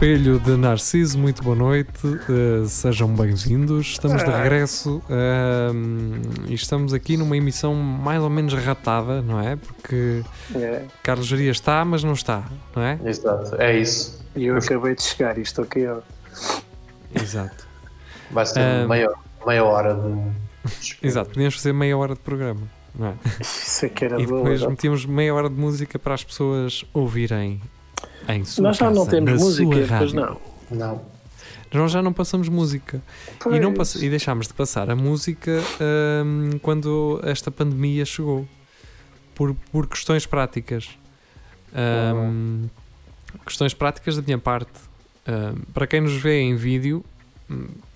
Espelho de Narciso, muito boa noite, uh, sejam bem-vindos. Estamos de regresso uh, e estamos aqui numa emissão mais ou menos ratada, não é? Porque É, Carlos Jaria está, mas não está, não é? Exato, é isso. e eu acabei de chegar, isto ok, ó. Exato. Vai ser Ah. meia, meia hora de. Exato, podíamos fazer meia hora de programa, não é? Isso é que era E depois ó. metíamos meia hora de música para as pessoas ouvirem em sua Nós já não casa, temos na música, sua pois não. Não. Nós já não passamos música. E, não pass- e deixámos de passar a música hum, quando esta pandemia chegou por, por questões práticas. Hum, Questões práticas da minha parte. Hum, para quem nos vê em vídeo,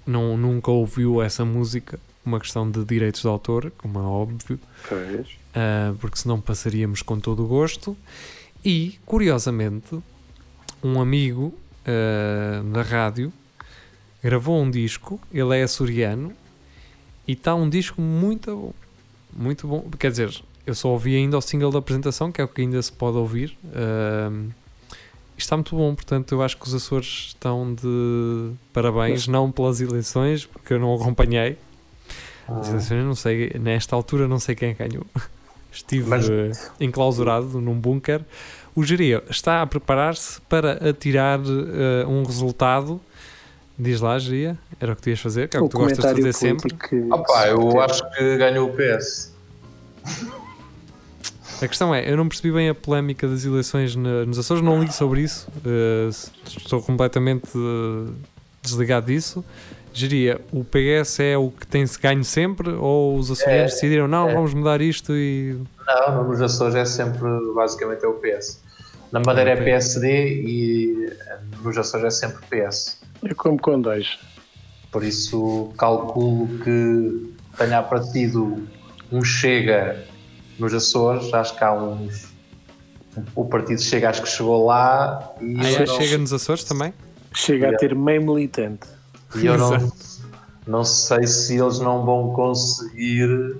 não, nunca ouviu essa música, uma questão de direitos de autor, como é óbvio, Pois. uh, porque senão passaríamos com todo o gosto. E, curiosamente, um amigo uh, da rádio gravou um disco, ele é açoriano, e está um disco muito bom. Muito bom. Quer dizer, eu só ouvi ainda o single da apresentação, que é o que ainda se pode ouvir. Uh, está muito bom, portanto, eu acho que os Açores estão de parabéns, não pelas eleições, porque eu não acompanhei. As eleições, eu não sei, nesta altura não sei quem ganhou. Estive Mas- eh, enclausurado num bunker. O Geria está a preparar-se para atirar eh, um resultado. Diz lá, Geria, era o que tu ias fazer, que é o que tu gostas de fazer sempre. que- Opa, eu acho que ganhou o PS. A questão é, eu não percebi bem a polémica das eleições na- nos Açores, não li sobre isso, eh, estou completamente eh, desligado disso. Geria, o PS é o que tem-se ganho sempre ou os açorianos É, decidiram, não, é. vamos mudar isto e Não, nos Açores é sempre, basicamente, é o PS. Na Madeira é. PSD e nos Açores é sempre PS. Eu como com dois. Por isso, calculo que tenha aparecido um Chega nos Açores. Acho que há uns. O partido Chega, acho que chegou lá. E Ah, é? não- chega nos Açores também? Chega a ter meio militante. E eu não, não sei se eles não vão conseguir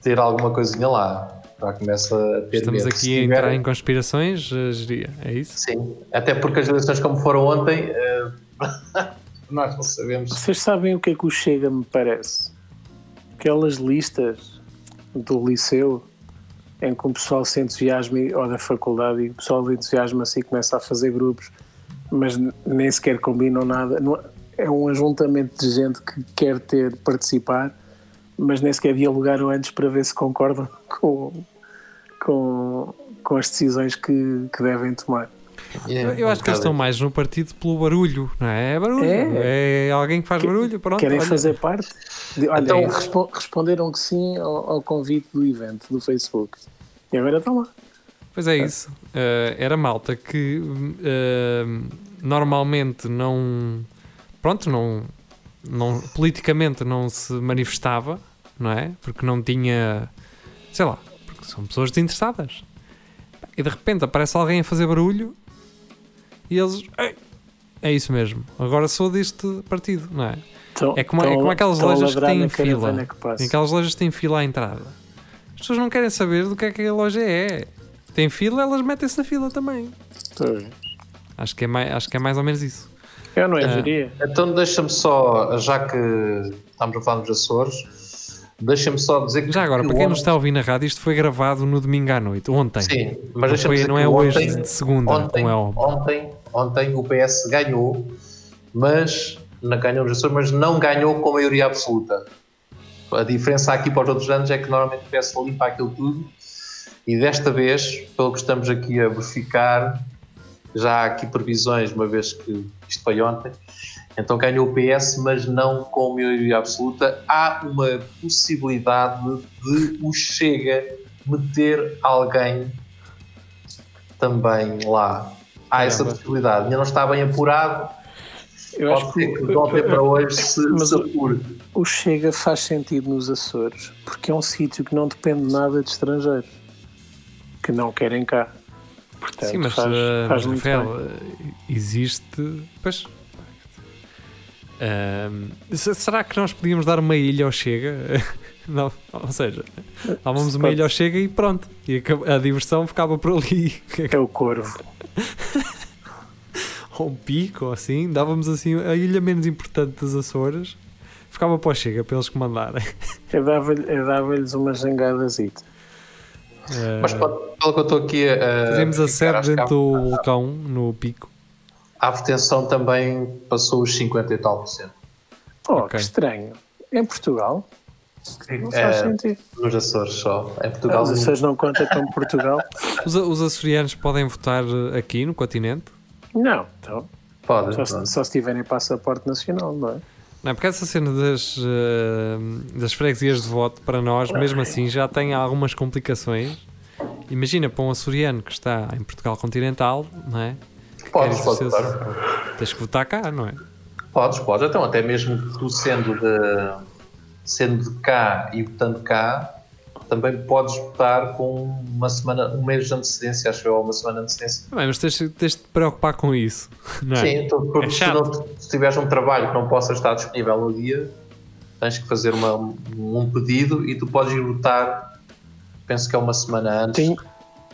ter alguma coisinha lá. Já começa a ter Estamos medo. aqui Se a entrar tiver- em conspirações, eh, Geria, é isso? Sim, até porque as eleições como foram ontem, eh, nós não sabemos. Vocês sabem o que é que o Chega me parece? Aquelas listas do liceu em que o pessoal se entusiasma, ou da faculdade, e o pessoal entusiasma-se e começa a fazer grupos, mas nem sequer combinam nada. É um ajuntamento de gente que quer ter, participar, mas nem sequer dialogaram antes para ver se concordam com, com, com as decisões que, que devem tomar. Eu, eu acho que eles estão mais no partido pelo barulho, não é? É barulho. É, É. alguém que faz Que- barulho, pronto. Querem olha. fazer parte? De- olha, Então- respo- responderam que sim ao, ao convite do evento do Facebook. E agora estão lá. Pois é isso. Eh, era malta que eh, normalmente não. Pronto, não, não. Politicamente não se manifestava, não é? Porque não tinha. Sei lá, porque são pessoas desinteressadas. E de repente aparece alguém a fazer barulho e eles. "Ei, é isso mesmo, agora sou deste partido, não é? Estão- É como, é estão- como aquelas lojas que têm fila. que aquelas lojas que têm fila à entrada. As pessoas não querem saber do que é que a loja é. Tem fila, elas metem-se na fila também. Acho que é mais, acho que é mais ou menos isso. Eu não Ah. engenharia. Então deixa-me só, já que estamos a falar dos Açores, deixa-me só dizer que. Já agora, que para quem ontem- nos está a ouvir na rádio, isto foi gravado no domingo à noite, ontem. Sim, mas não, deixa-me foi, dizer não que é hoje ontem, de segunda, ontem, como é óbvio. ontem, ontem o PS ganhou, mas não ganhou nos Açores, mas não ganhou com maioria absoluta. A diferença aqui para os outros anos é que normalmente o PS limpa aquilo tudo e desta vez, pelo que estamos aqui a verificar, já há aqui previsões, uma vez que isto foi ontem, então ganhou o PS, mas não com maioria absoluta. Há uma possibilidade de o Chega meter alguém também lá. Há essa possibilidade. Ainda não está bem apurado. Eu acho Pode ser que que ontem para hoje se, mas se o- apure. o Chega faz sentido nos Açores porque é um sítio que não depende nada de estrangeiros que não querem cá. Portanto, Sim, mas, faz, uh, faz mas, Rafael, bem. uh, existe. Pois. Se- será que nós podíamos dar uma ilha ao Chega? não, ou seja, dávamos uma Pode- ilha ao Chega e pronto. E a, a diversão ficava por ali. É o Corvo. ou um pico, ou assim. Dávamos assim a ilha menos importante das Açores. Ficava para o Chega, para eles comandarem. Eu dava-lhe- eu dava-lhes uma jangadazita. Ah, Mas pelo pelo que eu estou aqui a. Fazemos a verificar, sede dentro do vulcão, no pico. A abstenção também passou os 50 e tal por cento. Oh, Ok. que estranho. Em Portugal? Não faz É, sentido. nos Açores só. Em Ah, Portugal. Os Açores não contam como Portugal? Os, os açorianos podem votar aqui no continente? Não, então. Pode. Só, se- só se tiverem passaporte nacional, não é? Não, porque essa cena das, eh, das freguesias de voto para nós, mesmo assim, já tem algumas complicações. Imagina para um açoriano que está em Portugal continental, não é? Podes, podes, claro. Tens que votar cá, não é? Podes, podes. Então, até mesmo tu sendo de, sendo de cá e votando cá, também podes votar com uma semana, um mês de antecedência, acho eu, ou uma semana de antecedência. Bem, mas tens, tens de te preocupar com isso, não é? Sim, tu, porque É se, não, se tiveres um trabalho que não possa estar disponível no dia, tens que fazer uma, um pedido e tu podes ir votar, penso que é uma semana antes. Tem-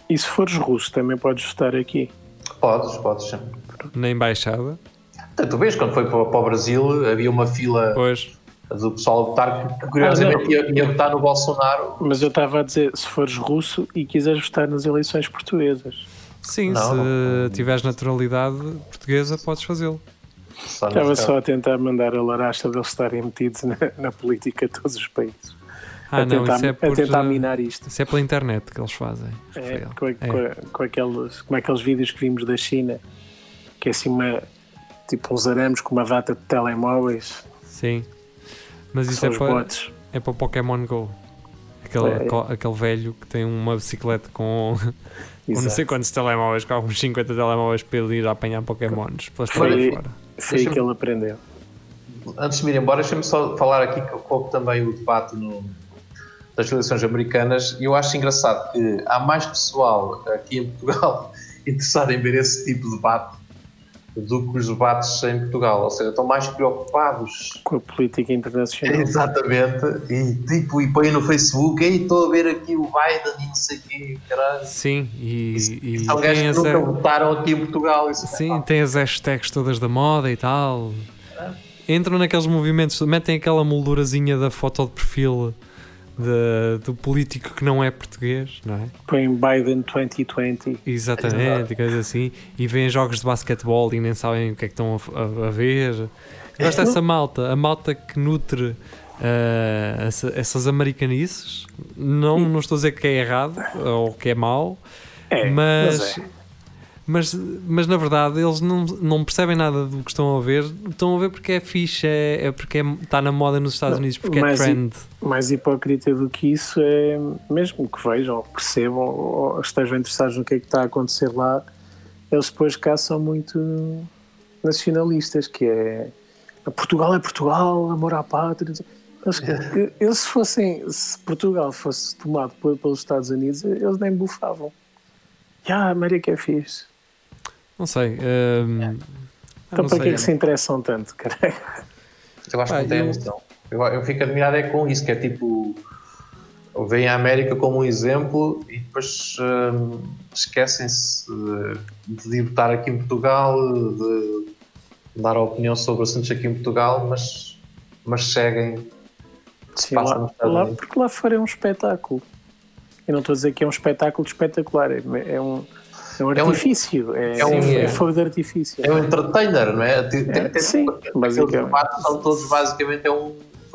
E se fores russo, também podes votar aqui. Podes, podes. sim. Na embaixada, Então, tu vês, quando foi para, para o Brasil, havia uma fila pois. do pessoal a votar que, curiosamente Ah, ia, ia votar no Bolsonaro. Mas eu estava a dizer, se fores russo e quiseres votar nas eleições portuguesas. Sim, Não, se não. tiveres naturalidade portuguesa, podes fazê-lo. Estava só a tentar mandar a laracha deles estarem metidos na, na política de todos os países. Ah, a, não, tentar, isso é a por, tentar eh, minar isto. Isso é pela internet que eles fazem. É, com, É. com- com aqueles, como aqueles vídeos que vimos da China, que é assim uma, tipo uns arames com uma data de telemóveis, Sim. Mas isso é os para, bots. é para o Pokémon Go. Aquele, É. aquele velho que tem uma bicicleta com, com não sei quantos telemóveis, com alguns 50 telemóveis para ele ir a apanhar Pokémons pelas Foi- fora. Foi que ele aprendeu. Antes de me ir embora, deixa-me só falar aqui que houve também o debate no- das eleições americanas e eu acho engraçado que há mais pessoal aqui em Portugal interessado em ver esse tipo de debate do que os debates em Portugal, ou seja, estão mais preocupados Com a política internacional. exatamente e tipo, e põem no Facebook, ei, estou a ver aqui o Biden e não sei o quê, caralho. Sim, e, e São gajos que as, nunca votaram aqui em Portugal. Isso é sim, tem as hashtags todas da moda e tal. Entram naqueles movimentos, metem aquela moldurazinha da foto de perfil de- do político que não é português, não é? Põe Biden 2020. Exatamente, e coisas assim. E veem jogos de basquetebol e nem sabem o que é que estão a, a- a ver. Gosto dessa malta, a malta que nutre ah, essa- essas americanices. Não, não estou a dizer que é errado ou que é mau, É, mas, mas é. Mas, mas na verdade eles não, não percebem nada do que estão a ver. Estão a ver porque é fixe, é, é porque é- está na moda nos Estados Unidos, porque é trend. Mais hipócrita do que isso é mesmo que vejam, ou percebam, ou estejam interessados no que é que está a acontecer lá, eles depois cá são muito nacionalistas, que é Portugal é Portugal, amor à pátria. Eles, eles se fossem, se Portugal fosse tomado por- pelos Estados Unidos, eles nem bufavam. Já, a América é fixe. Não sei. hum, ah, Então não para que é que se interessam tanto, caralho? Eu acho Pá, que não tem eu- noção. Eu, eu fico admirado é com isso, que é tipo. Veem a América como um exemplo e depois hum, esquecem-se de, de votar aqui em Portugal, de dar a opinião sobre assuntos aqui em Portugal, mas, mas seguem. Sim, lá, lá- porque lá fora é um espetáculo. Eu não estou a dizer que é um espetáculo espetacular, é, é um, é um É um- artifício, é, é um- é fogo de artifício. É um entertainer, não é? Tem- É, tem- sim, basicamente. debates são todos basicamente é um.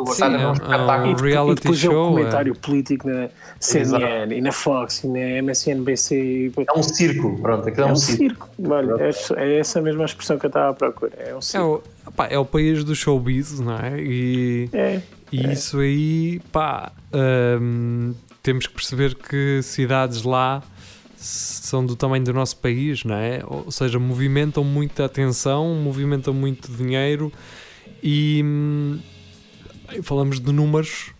Sim, é é um um- espetáculo. é um E depois, reality e depois é show, o comentário político na CNN e na Fox e na MSNBC. e É um circo, pronto, É é um um circo. circo. Olha, é, é essa mesma expressão que eu estava à procura. É um É circo. o, pá, é o país do showbiz, não é? E, É, e isso aí, pá, hum, temos que perceber que cidades lá são do tamanho do nosso país, não é? Ou seja, movimentam muita atenção, movimentam muito dinheiro e hum, falamos de números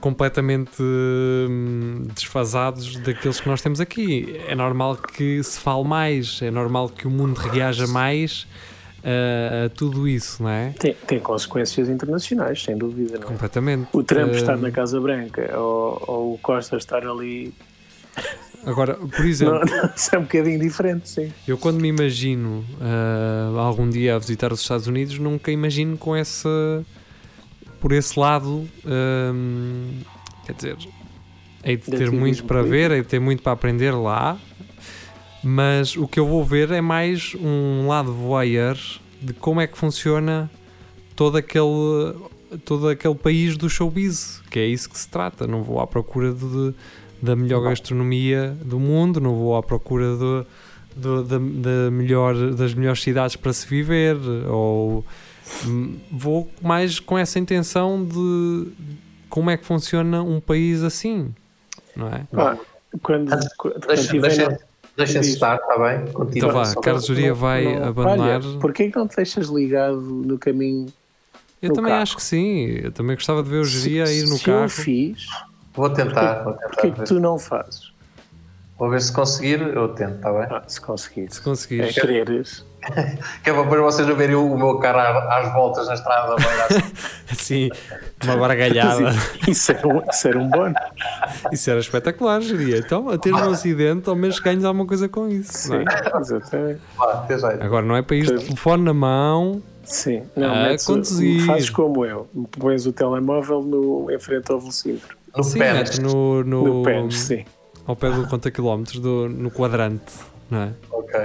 completamente hum, desfasados daqueles que nós temos aqui. É normal que se fale mais, é normal que o mundo reaja mais a, a tudo isso, não é? Tem, tem consequências internacionais, sem dúvida. Não é? Completamente. O Trump estar Hum, na Casa Branca ou, ou o Costa estar ali. Agora, por exemplo, Não, não, isso é um bocadinho diferente, sim. eu quando me imagino ah, algum dia a visitar os Estados Unidos, nunca imagino com essa. por esse lado. hum, quer dizer, hei de ter muito para ver, hei de ter muito para aprender lá, mas o que eu vou ver é mais um lado voyeur de como é que funciona todo aquele. Todo aquele país do showbiz, que é isso que se trata. Não vou à procura de, da melhor gastronomia do mundo, não vou à procura do, do- da, da melhor, das melhores cidades para se viver, ou hum, vou mais com essa intenção de como é que funciona um país assim, não é? Ah, quando, quando Deixa- tiver deixa- estar, está bem? Continua. Então vá, Só- Carlos Juria vai não- abandonar. Olha, porquê que não te deixas ligado no caminho? Eu no também carro. acho que sim, eu também gostava de ver o Geria a ir no se carro. eu fiz, Vou tentar, vou tentar. porquê que tu não fazes? Vou ver se conseguir, eu tento, está bem? Ah, se conseguires. Se É conseguires. quereres. Que é para depois vocês não verem o, meu carro às, voltas na estrada. assim. Assim, uma bargalhada. Isso era um, isso era um bónus. Isso era espetacular, Geria. Então, a ter um acidente, ao menos ganhas alguma coisa com isso. não Sim, é? exatamente. Agora não é para ir de telefone na mão. Sim, não, Ah, metes conduzir. fazes como eu, pões o telemóvel no, em frente ao velocímetro. No sim, pé. metes no, no, No pênis, sim. ao pé do conta quilómetros, do, no quadrante, não é? Ok.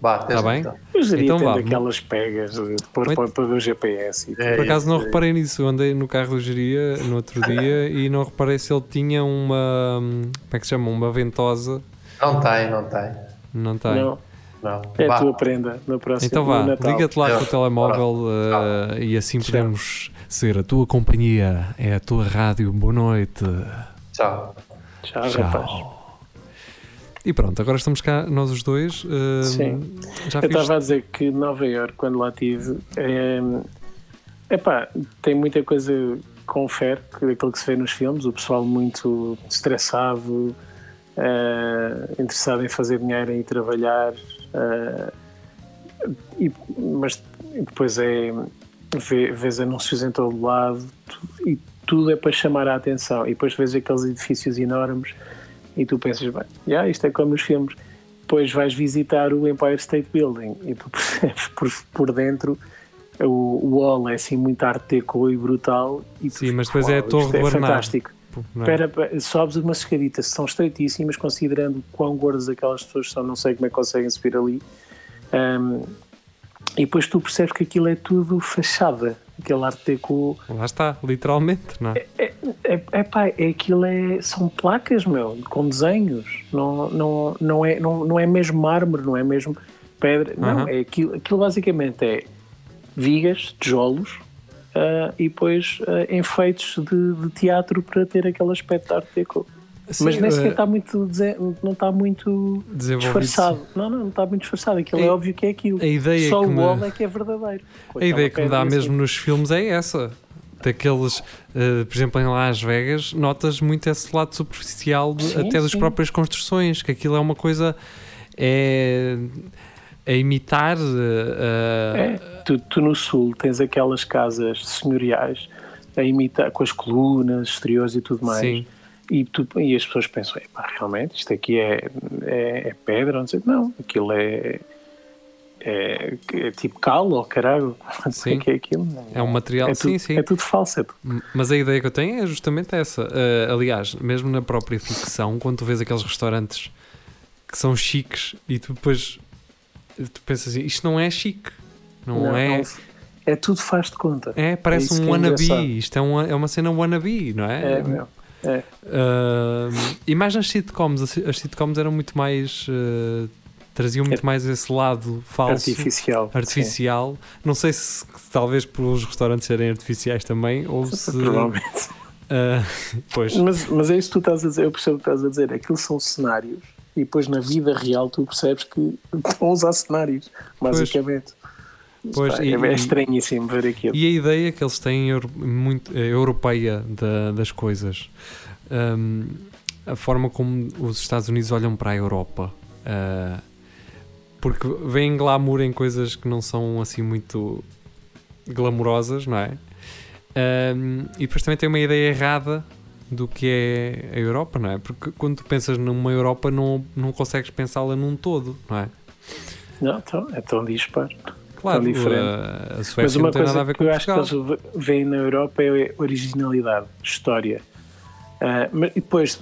Vá, até Tá bem? então. Eu diria Então vá. daquelas pegas de pôr Muito- para, o GPS. E. É Por acaso não isso, é reparei nisso, eu andei no carro do Geria no outro dia e não reparei se ele tinha uma. hum, Como é que se chama? Uma ventosa. Não tem, não tem. Não tem. Não, Não. é a tua prenda no próximo Então vá, liga-te lá com o Tchau. telemóvel uh, e assim podemos ser a tua companhia, é a tua rádio. Boa noite. Tchau. Tchau, rapaz. Tchau. E pronto, agora estamos cá nós os dois. uh, Sim. Já Eu fiz. estava a dizer que Nova York, quando lá estive, é, epá, tem muita coisa confere que daquilo que se vê nos filmes, o pessoal muito estressado, eh, interessado em fazer dinheiro e trabalhar, eh, e, mas depois é vê- vês anúncios em todo lado e tudo é para chamar a atenção. E depois vês aqueles edifícios enormes e tu pensas, bem, já, isto é como nos filmes. Depois vais visitar o Empire State Building e tu percebes por, por dentro o, o wall é assim muito arte deco e brutal e Sim, mas depois é a "Uau, Torre do é Bernardo." fantástico Não é? Espera, espera, sobes umas escaditas, são estreitíssimas, considerando quão gordas aquelas pessoas são, não sei como é que conseguem subir ali. Ahm, e depois tu percebes que aquilo é tudo fachada, aquele arte deco. Lá está, literalmente, não é? É, é, é pá, é aquilo é, são placas, meu, com desenhos, não, não, não, é, não, não é mesmo mármore, não é mesmo pedra, não, Aham. é aquilo, aquilo basicamente é vigas, tijolos. Ah, e depois ah, enfeites de, de teatro para ter aquele aspecto de arte deco. Sim, Mas nem sequer uh, está muito, desen- não está muito disfarçado. Não, não, não está muito disfarçado. Aquilo é A- óbvio que é aquilo. A ideia Só o me- wall é que é verdadeiro. A ideia que me dá mesmo assim. nos filmes é essa. Daqueles, eh, por exemplo, em Las Vegas, notas muito esse lado superficial de- Sim, até das sim. próprias construções, que aquilo é uma coisa. É. A imitar. eh, É, tu, tu no sul tens aquelas casas senhoriais a imitar com as colunas exteriores e tudo mais. Sim. E, tu, e as pessoas pensam, "Epá, realmente isto aqui é, é, é pedra, não sei. Não, aquilo é, é, é tipo cal ou caralho. Não sei Sim. o que é aquilo. É um material. É sim, tudo, sim. é tudo falso. É tudo. Mas a ideia que eu tenho é justamente essa. Eh, aliás, mesmo na própria ficção, quando tu vês aqueles restaurantes que são chiques e tu depois tu pensas assim, isto não é chique. Não, é. é tudo faz de conta. É, parece isso um é wannabe. engraçado. Isto é uma, é uma cena wannabe, não é? É, meu. É. Ah, e mais nas sitcoms. As, sitcoms eram muito mais. ah, traziam muito mais esse lado falso. Artificial. artificial. Não sei se, talvez pelos restaurantes serem artificiais também, ou sim. se. Provavelmente. ah, pois. Mas, mas é isso que tu estás a dizer, eu percebo o que estás a dizer. Aquilo são cenários e depois na vida real tu percebes que estão a usar cenários, basicamente. Pois, e- é, é e- estranhíssimo ver aquilo. E a ideia que eles têm muito eh, europeia da- das coisas, Hum, a forma como os Estados Unidos olham para a Europa, ah, porque veem glamour em coisas que não são assim muito glamourosas, não é? Hum, e depois também tem uma ideia errada do que é a Europa, não é? Porque quando tu pensas numa Europa, não, não consegues pensá-la num todo, não é? Não, então, é tão disparo. Claro, Tão diferente. a, a Mas Suécia uma não tem nada a coisa ver que com eu acho que eles ve- veem na Europa é originalidade, história. Ah, mas e depois,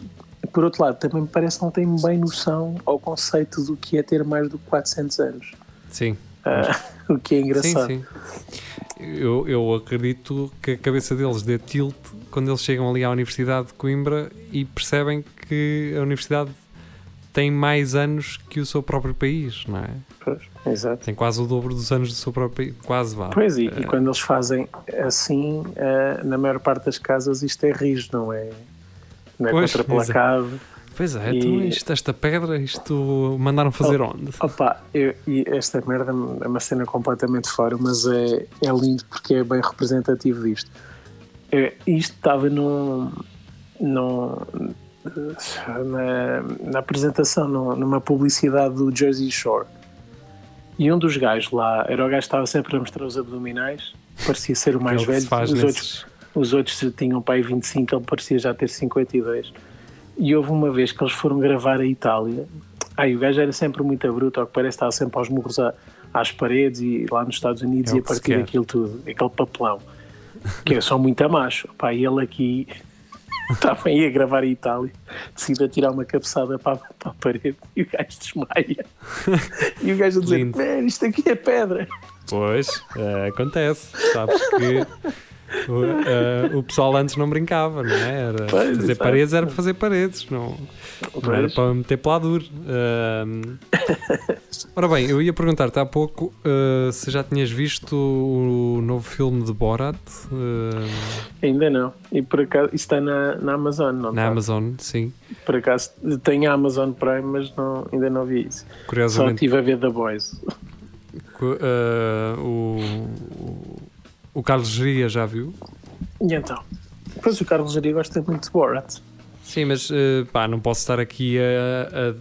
por outro lado, também me parece que não têm bem noção ao conceito do que é ter mais do que 400 anos. Sim, Ah, o que é engraçado. Sim, sim. Eu, eu acredito que a cabeça deles dê tilt quando eles chegam ali à Universidade de Coimbra e percebem que a Universidade tem mais anos que o seu próprio país, não é? Pois, exato. Tem quase o dobro dos anos do seu próprio país. Quase vá. Pois, e, e Eh, quando eles fazem assim, ah, na maior parte das casas isto é rijo, não é, não é Pois, contraplacado. Pois é, e- então isto, esta pedra, isto mandaram fazer onde? Opa, eu- e esta merda é uma cena completamente fora, mas é, é lindo porque é bem representativo disto. É, isto estava num, num, na, na apresentação, num- numa publicidade do Jersey Shore. E um dos gajos lá, era o gajo que estava sempre a mostrar os abdominais, parecia ser o mais velho, os nesses- outros, os outros tinham pai 25, ele parecia já ter 52. E houve uma vez que eles foram gravar a Itália. Ai, o gajo era sempre muito bruto, ao que parece estava sempre aos murros à- às paredes e lá nos Estados Unidos É e a partir quer. daquilo tudo, aquele papelão. Que eu sou muito a macho. Pá, e ele aqui estava aí a gravar a Itália, decide atirar uma cabeçada para, a- para a parede e o gajo desmaia. E o gajo a dizer: Lindo. "Man, isto aqui é pedra. Pois, eh, acontece. Sabes que o, eh, o pessoal antes não brincava, não é? Era Pois, fazer paredes era para fazer paredes, não, não era para meter pelador. Ahm, ora bem, eu ia perguntar-te há pouco eh, se já tinhas visto o novo filme de Borat eh, Ainda não. E por acaso, isso está na, na Amazon, não na está? Amazon, sim. Por acaso, tenho a Amazon Prime, mas não, ainda não vi isso. Só Curiosamente, estive a ver The Boys. o, o, Carlos Geria já viu? E então? Depois o Carlos Jaria gosta muito de Borat. Sim, mas eh, pá, não posso estar aqui a, a-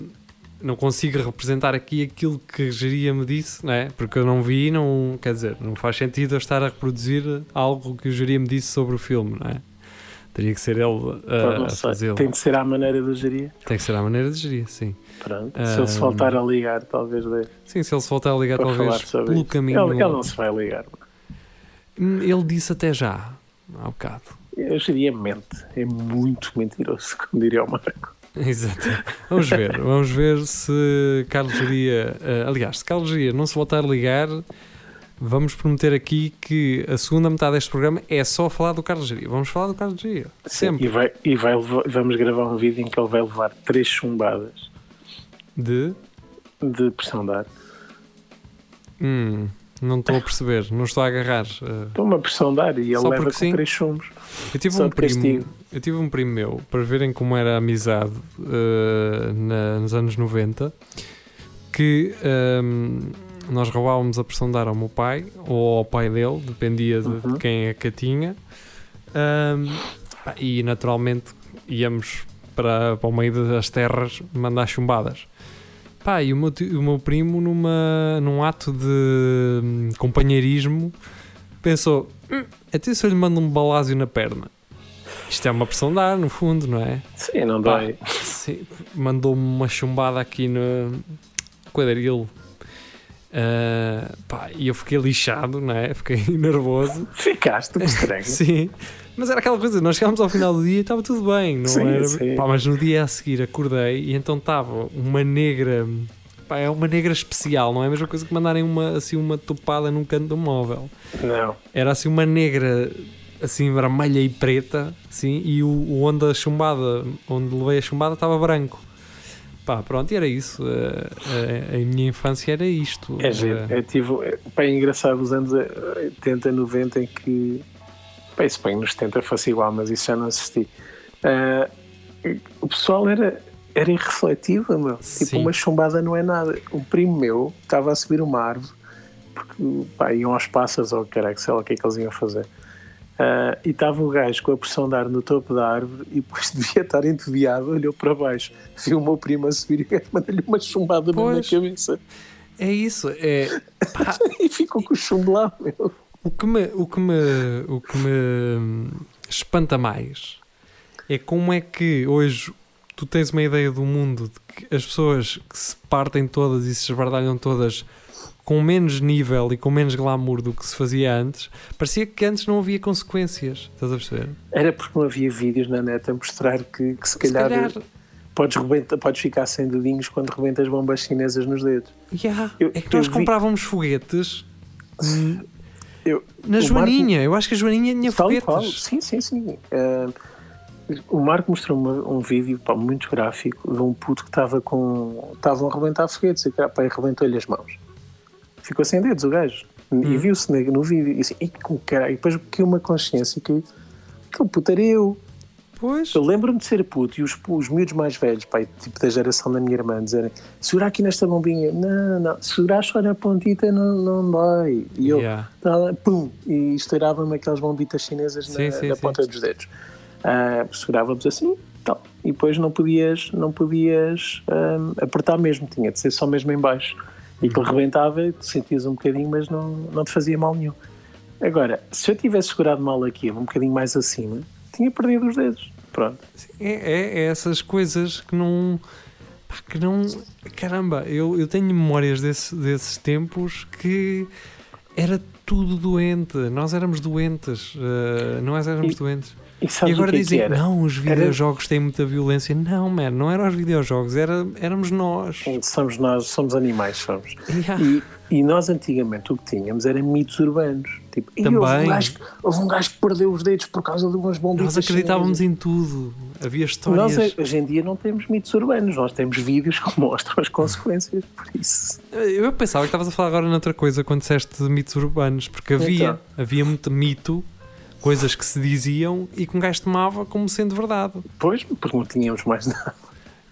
Não consigo representar aqui aquilo que Geria me disse, não é? Porque eu não vi, não. Quer dizer, não faz sentido eu estar a reproduzir algo que o Geria me disse sobre o filme, não é? Teria que ser ele Pá, a, fazê-lo. Tem de ser à maneira do Jaria. Tem que ser à maneira de Geria, sim. Pronto. Se ele se Ah, voltar a ligar, talvez dê Sim, se ele se voltar a ligar, talvez pelo isso. caminho. Ele, ele não se vai ligar. Hum, Ele disse até já, há bocado. Eu Jaria mente. É muito mentiroso, como diria o Marco. Exato. Vamos ver, vamos ver se Carlos Geria, eh, aliás, se Carlos Geria não se voltar a ligar, vamos prometer aqui que a segunda metade deste programa é só falar do Carlos Geria. Vamos falar do Carlos Geria, sempre. E, vai, e vai levar- vamos gravar um vídeo em que ele vai levar três chumbadas De, de pressão de ar. hum, não estou a perceber, não estou a agarrar. eh. Então, uma pressão de ar e ele Só leva com sim? três chumbos. Eu tive Só um de primo, castigo. eu tive um primo meu para verem como era a amizade eh, na- nos anos 90 que ehm, nós roubávamos a pressão de ar ao meu pai ou ao pai dele, dependia de, de Uhum. quem é que a tinha. Ehm, pá, e naturalmente íamos para, para o meio das terras mandar chumbadas. Pá, e o meu, ti- o meu primo, numa, num ato de hum, companheirismo, pensou: hum, até se eu lhe mando um balásio na perna. Isto é uma pressão de ar, no fundo, não é? Sim, não Pá, dói. Mandou-me uma chumbada aqui no quadril. Ah, pá, e eu fiquei lixado, não é? Fiquei nervoso. Ficaste, que estranho. Sim, mas era aquela coisa, nós chegámos ao final do dia e estava tudo bem, não Sim, era? sim. Pá, mas no dia a seguir acordei e então estava uma negra, pá, é uma negra especial, não é a mesma coisa que mandarem uma, assim, uma topada num canto do móvel. Não. Era assim uma negra, assim vermelha e preta, assim, e o, o onde a chumbada, onde levei a chumbada estava branco. Pá, pronto, e era isso. A, a- a minha infância era isto. É giro. Era- É, tipo, é, pá, é engraçado os anos eh, 80, 90 em que. Pá, isso bem, nos 70 fosse igual, mas isso já não assisti. Ah, o pessoal era, era irrefletivo, meu. Tipo, uma chumbada não é nada. Um primo meu estava a subir uma árvore porque que pá, iam aos pássaros ou caralho, sei lá o que é que eles iam fazer. Ah, e estava o gajo com a pressão de ar no topo da árvore e depois devia estar entediado, olhou para baixo, viu o meu primo a subir e o gajo mandou-lhe uma chumbada na Pois. cabeça É isso. É, e ficou com o chumbo lá, meu. O, que me, o, que me, o que me hum, espanta mais é como é que hoje tu tens uma ideia do mundo de que as pessoas que se partem todas e se esbardalham todas com menos nível e com menos glamour do que se fazia antes, parecia que antes não havia consequências. Estás a perceber? Era porque não havia vídeos na net a mostrar que, que se, Se calhar, calhar, Podes, rebenta, podes ficar sem dedinhos quando rebentas bombas chinesas nos dedos. yeah, Eu- é que nós vi- comprávamos foguetes hum, Eu, na o Joaninha. Eu acho que a Joaninha tinha Tal e foguetes. qual. Sim, sim, sim. Ah, o Marco mostrou um vídeo pá, muito gráfico de um puto que estava com. estavam a arrebentar foguetes e que pá, arrebentou-lhe as mãos. Ficou sem dedos o gajo. Hum. E viu-se no, no vídeo e assim, "Ei, com caralho. E depois que uma consciência que aquele puto era eu. Pois. Eu lembro-me de ser puto e os, os miúdos mais velhos, pai, tipo da geração da minha irmã, dizerem segura aqui nesta bombinha. Não, não, segurar só na pontita não, não dói. E eu, Yeah. tá pum, e estourava-me aquelas bombitas chinesas Sim, na, sim, na sim. ponta dos dedos. Ah, segurávamos assim, tal. E depois não podias, não podias ahm, apertar mesmo, tinha de ser só mesmo em baixo. E Uhum. aquilo rebentava, te sentias um bocadinho, mas não, não te fazia mal nenhum. Agora, se eu tivesse segurado mal aqui, um bocadinho mais acima, tinha perdido os dedos. Pronto. É, é- é essas coisas que não. pá, que não. Caramba, eu, eu tenho memórias desse- desses tempos que era tudo doente. Nós éramos doentes. eh, nós éramos E- doentes. E, E agora é dizem, era? não, os Era- videojogos têm muita violência. Não, man, não eram os videojogos, era, éramos nós. Somos nós, somos animais, somos. Yeah. E, e nós antigamente o que tínhamos era mitos urbanos. Tipo, "Ih, Houve Também. um, gajo, houve um gajo que perdeu os dedos por causa de umas bombitas. Nós acreditávamos chinesas." em tudo. Havia Nós histórias. eh, hoje em dia não temos mitos urbanos, nós temos vídeos que mostram as consequências. Por isso, Eu pensava que estavas a falar agora noutra coisa quando disseste de mitos urbanos, porque havia, Então. havia muito mito, coisas que se diziam e que um gajo tomava como sendo verdade. pois, porque não tínhamos mais nada.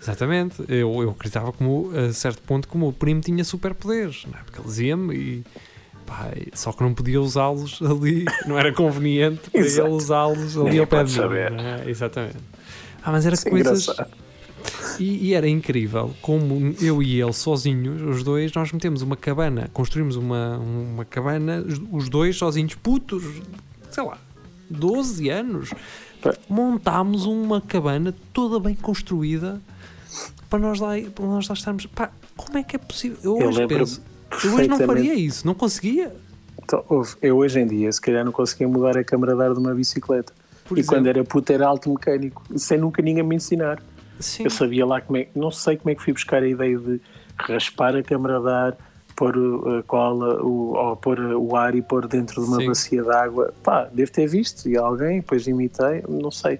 Exatamente. Eu, eu acreditava como, a certo ponto que o primo tinha superpoderes, é? Porque ele dizia-me e. pá, só que não podia usá-los ali, não era conveniente para ele usá-los ali Ninguém ao pé de saber. não é? Exatamente. Ah, mas era Isso é coisas. E, e era incrível como eu e ele sozinhos, os dois, nós metemos uma cabana, construímos uma, uma cabana, os- dois sozinhos, putos, sei lá, 12 anos, montámos uma cabana toda bem construída para nós lá, para nós lá estarmos. Pá, como é que é possível? Eu Eu hoje lembro penso, eu hoje não faria isso, não conseguia. Então, eu hoje em dia, se calhar, não conseguia mudar a câmara de ar de uma bicicleta. Por e exemplo. quando era puto era alto mecânico, sem nunca ninguém me ensinar. Sim. Eu sabia lá como é, não sei como é que fui buscar a ideia de raspar a câmara de ar, pôr a cola, o, ou pôr o ar e pôr dentro de uma Sim. bacia de água. Pá, devo ter visto e alguém, depois imitei, não sei.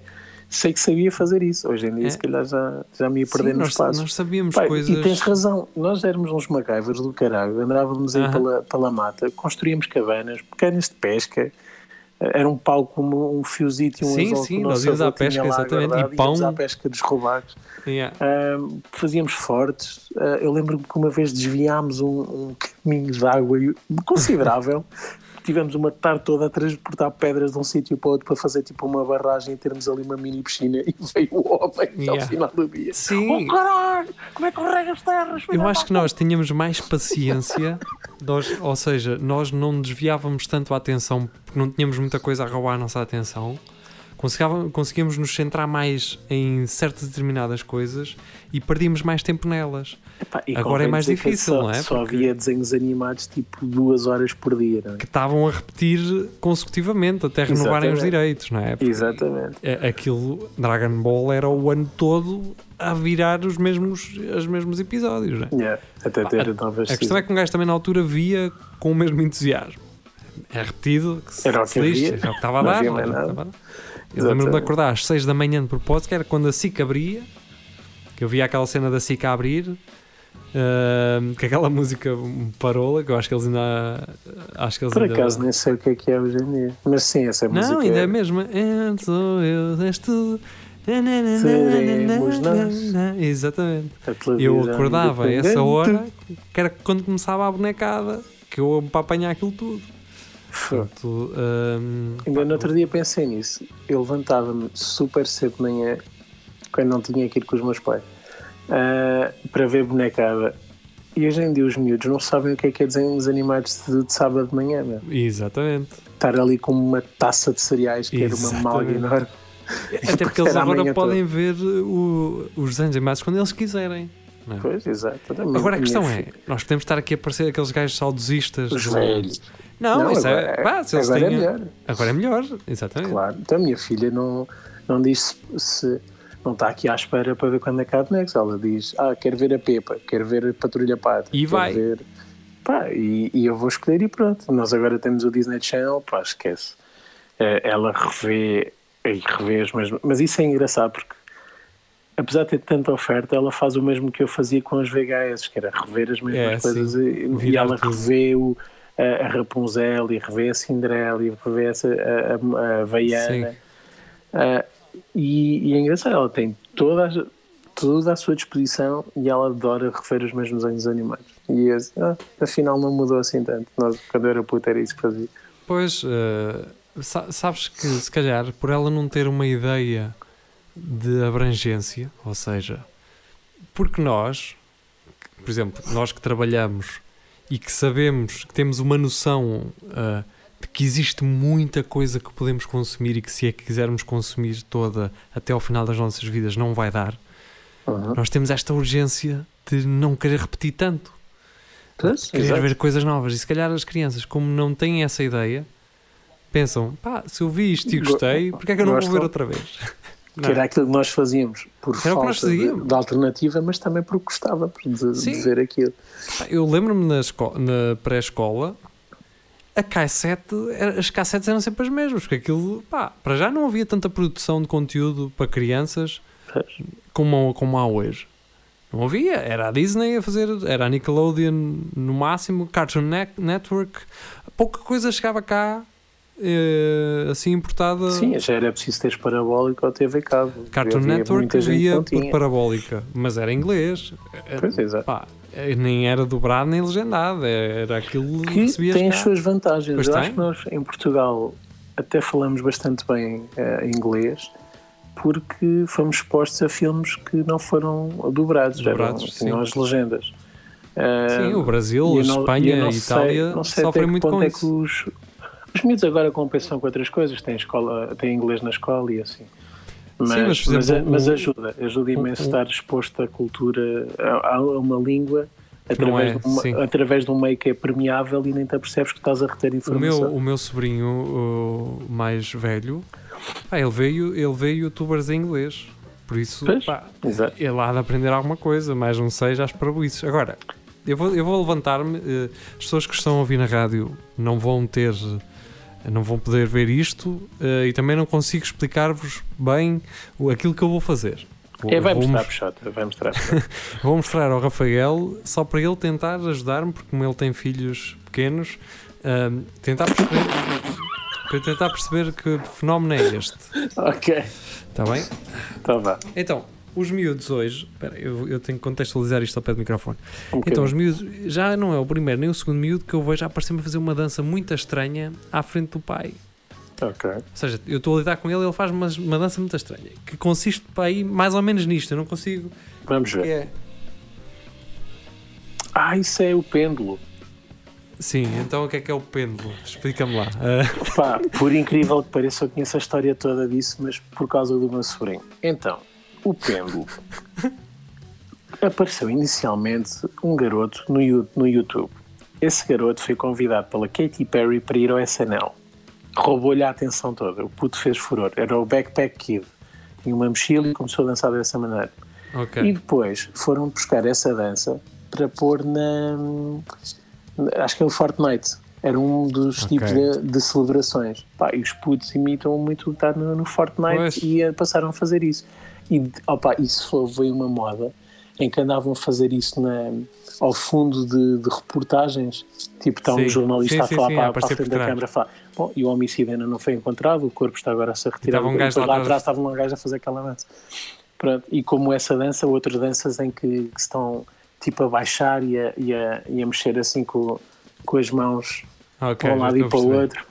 Sei que sabia fazer isso. Hoje em dia, É. se calhar, já, já me ia perder nos passos. nós sabíamos Pá, coisas. E tens razão, nós éramos uns MacGyvers do caralho, andávamos aí Aham. pela, pela mata, construíamos cabanas, canas de pesca, era um pau com um, fiozito e um Sim, sim, nós íamos à pesca, exatamente, e pão. íamos à pesca dos robagos. Yeah. Ahm, fazíamos fortes. Ah, eu lembro-me que uma vez desviámos um, um caminho de água considerável. Tivemos uma tarde toda a transportar pedras de um sítio para o outro para fazer tipo uma barragem e termos ali uma mini piscina e veio o homem Yeah. ao final do dia. Sim. Oh caralho, como é que rego as terras? Eu acho que nós tínhamos mais paciência, nós- ou seja, nós não desviávamos tanto a atenção porque não tínhamos muita coisa a roubar a nossa atenção. Conseguíamos nos centrar mais em certas determinadas coisas e perdíamos mais tempo nelas. Epá, Agora é mais difícil, só, não é? Só Porque- havia desenhos animados tipo duas horas por dia, não é? Que estavam a repetir consecutivamente até renovarem os Exatamente. direitos, não é? Porque Exatamente. é- Aquilo, Dragon Ball era o ano todo a virar os mesmos, os mesmos episódios, não é? Yeah, até ter novas A questão é que um gajo também na altura via com o mesmo entusiasmo. É repetido, que se, Era o que era o que estava a Não dar. não mais Eu lembro-me de acordar às 6 da manhã de propósito, que era quando a SIC abria, que eu via aquela cena da SIC a abrir, ahm, que aquela música parola, que eu acho que eles ainda. Acho que eles Por ainda- acaso nem sei o que é que é hoje em dia. Mas sim, essa música. Não, ainda é mesmo. É, sou eu, és tu. Seremos nós. Exatamente. Eu acordava a essa hora, que era quando começava a bonecada, que eu para apanhar aquilo tudo. Portanto, hum, Ainda no outro dia pensei nisso. Eu levantava-me super cedo de manhã, quando não tinha que ir com os meus pais, ah, para ver bonecada. E hoje em dia os miúdos não sabem o que é que é desenhos animados de, de sábado de manhã. Meu. exatamente. Estar ali com uma taça de cereais, que era uma malga enorme. Até porque eles agora podem ver o- os desenhos animados quando eles quiserem. não é? Pois, exato. Agora a questão é, nós podemos estar aqui a parecer aqueles gajos saudosistas. Os velhos. Não, isso agora, é. pá, se agora é têm- melhor. Agora é melhor, exatamente. Claro. Então a minha filha não, não diz se, se- não está aqui à espera para ver quando é que há bonecos. Ela diz, ah, quero ver a Pepa, quero ver a Patrulha Pata. E vai. Ver... Pá, e, e eu vou escolher e pronto. Nós agora temos o Disney Channel, pá, esquece. Eh, Ela revê e revê as mesmas. Mas isso é engraçado porque apesar de ter tanta oferta, ela faz o mesmo que eu fazia com as VHS, que era rever as mesmas É, coisas sim. e, e ela revê o, a, a Rapunzel e revê a Cinderela e revê a, a, a Vaiana. Ah, e, e é engraçado, ela tem toda a, tudo à sua disposição e ela adora rever os mesmos desenhos animados. E eu, ah, afinal não mudou assim tanto. Nós, quando eu era puto era isso que fazia. Pois, sa- sabes que se calhar por ela não ter uma ideia de abrangência, ou seja, porque nós, por exemplo, nós que trabalhamos e que sabemos, que temos uma noção eh, de que existe muita coisa que podemos consumir e que se a quisermos consumir toda até ao final das nossas vidas não vai dar, Uhum. nós temos esta urgência de não querer repetir tanto. Pois, querer exato. ver coisas novas. E se calhar as crianças, como não têm essa ideia, pensam: pá, se eu vi isto e Go- gostei, porque é que eu não vou ver outra vez? Que era aquilo que nós fazíamos por Era falta de, de alternativa, mas também porque gostávamos de, de ver aquilo. Eu lembro-me na, na pré-escola. A cassete, as cassetes eram sempre as mesmas, porque aquilo, pá, para já não havia tanta produção de conteúdo para crianças como, como há hoje. Não havia, era a Disney a fazer, era a Nickelodeon no máximo, Cartoon Net- Network, pouca coisa chegava cá, assim importada. Sim, já era preciso ter parabólico ou TV cabo. Cartoon Network via parabólica, mas era inglês. Eh, Pois, exato. Pá, eh, nem era dobrado nem legendado, era aquilo que que tem cá. as suas vantagens. Pois Eu tem. acho que nós em Portugal até falamos bastante bem eh, inglês porque fomos expostos a filmes que não foram dobrados, Dobrados, eram, tinham as legendas. Eh, Sim, o Brasil, a Espanha a sei- Itália não sei sofrem muito com é isso. que os, os miúdos agora compensam com outras coisas, têm, escola, têm inglês na escola e assim. Mas, Sim, mas, mas, exemplo, mas o- ajuda, ajuda imenso o- estar exposto à cultura, a, a uma língua através, é, de uma- sim. através de um meio que é permeável e nem te apercebes que estás a reter O informação. meu, o meu sobrinho o mais velho, ele, veio, ele veio youtubers em inglês. Por isso, Pois, pá, ele há de aprender alguma coisa, mais não sei, já espero isso. Agora, eu vou, eu vou levantar-me. eh, as pessoas que estão a ouvir na rádio não vão ter. Não vão poder ver isto eh, e também não consigo explicar-vos bem o, aquilo que eu vou fazer. Vou, É, vai vou, mostrar, mos- Peixota, vai mostrar. Vou mostrar ao Rafael só para ele tentar ajudar-me, porque como ele tem filhos pequenos, ahm, tentar perceber, para tentar perceber que fenómeno é este. ok, Está bem? então vá. Então, os miúdos hoje. Espera, eu, eu tenho que contextualizar isto ao pé do microfone. Um Então, os miúdos. Já não é o primeiro nem o segundo miúdo que eu vejo a aparecer-me a fazer uma dança muito estranha à frente do pai. Ok. Ou seja, eu estou a lidar com ele e ele faz uma, uma dança muito estranha. Que consiste para aí mais ou menos nisto. Eu não consigo. Vamos ver. É. Ah, isso é o pêndulo. Sim, então o que é que é o pêndulo? Explica-me lá. Ah, Pá, por incrível que pareça, eu conheço a história toda disso, mas por causa do meu sobrinho. Então, o pêndulo. Apareceu inicialmente um garoto no, no YouTube. Esse garoto foi convidado pela Katy Perry para ir ao SNL. Roubou-lhe a atenção toda. O puto fez furor. Era o Backpack Kid. Tinha uma mochila e começou a dançar dessa maneira. ok. E depois foram buscar essa dança para pôr na. Acho que é o Fortnite. Era um dos Ok. tipos de, de celebrações. Pá, e os putos imitam muito o que está no, no Fortnite Pois. e eh, passaram a fazer isso. E opa, isso foi, veio uma moda em que andavam a fazer isso na, ao fundo de, de reportagens. Tipo, está um jornalista Sim, a falar sim, para, para a frente da câmara a falar. Bom, e o homicídio ainda não foi encontrado, o corpo está agora a ser retirado. estava um Depois lá lá atrás. estava um gajo a fazer aquela dança. Pronto, e como essa dança, outras danças em que, que estão tipo a baixar e a, e a, e a mexer assim com, com as mãos Ok, para um lado e para o outro.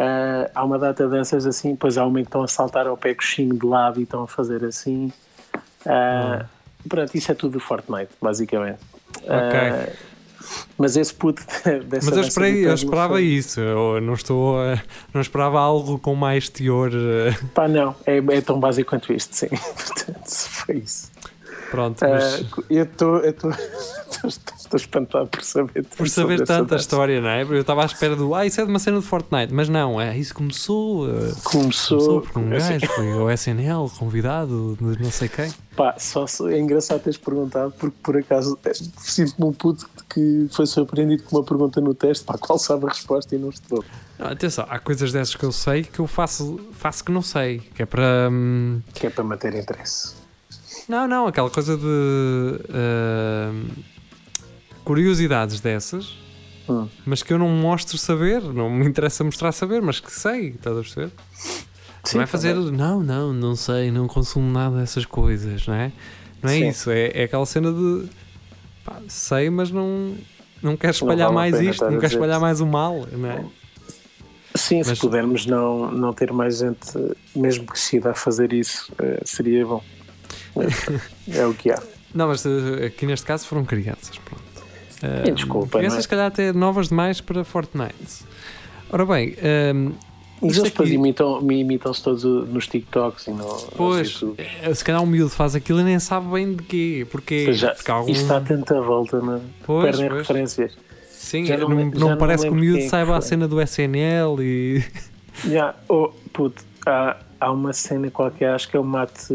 Ah, há uma data dessas assim, depois há uma que estão a saltar ao pé coxinho de lado e estão a fazer assim. Ah, Pronto, isso é tudo Fortnite, basicamente. Ah, mas esse puto dessa Mas eu, esperei, eu esperava foi- isso. Eu não estou não esperava algo com mais teor. Pá, não, é, é tão básico quanto isto, sim. Portanto, foi isso. Pronto, Ah, mas eu estou estou- estou espantado por saber tanto por saber tanta história, não é? Eu estava à espera do. Ah, isso é de uma cena de Fortnite. Mas não, é isso começou. eh, Começou, Começou porque um gajo foi ao SNL convidado de não sei quem. Pá, só é engraçado teres perguntado, porque por acaso é, sinto-me um puto que foi surpreendido com uma pergunta no teste para a qual sabe a resposta e não estudou. Não, atenção, há coisas dessas que eu sei que eu faço, faço que não sei. Que é para. hum, Que é para manter interesse. Não, não, aquela coisa de. hum, curiosidades dessas, Hum. mas que eu não mostro saber, não me interessa mostrar saber, mas que sei, estás a perceber? não é fazer. também. Não, não, não sei, não consumo nada dessas coisas, não é? Não é Sim. isso, é, é aquela cena de. pá, sei, mas não. Não quero Não espalhar vale a mais isto, não quero espalhar mais o mal, não é? Sim, se Mas- pudermos não, não ter mais gente, mesmo crescida, a fazer isso, eh, seria bom. É, é o que há. Não, mas eh, aqui neste caso foram crianças, pronto. Eh, E desculpa, crianças, é? se calhar, até novas demais para Fortnite. Ora bem, ehm, Mas eles depois aqui- imitam, imitam-se todos nos TikToks e no, pois, nos eh, se calhar um miúdo faz aquilo e nem sabe bem de quê. Porque, seja, porque algum... Isto está tanta volta, não é? Pois, Perdem pois. referências. Sim, já não não, não parece que o miúdo é saiba a cena do SNL e. Já, oh, puto, há, há uma cena qualquer, acho que é o Matt.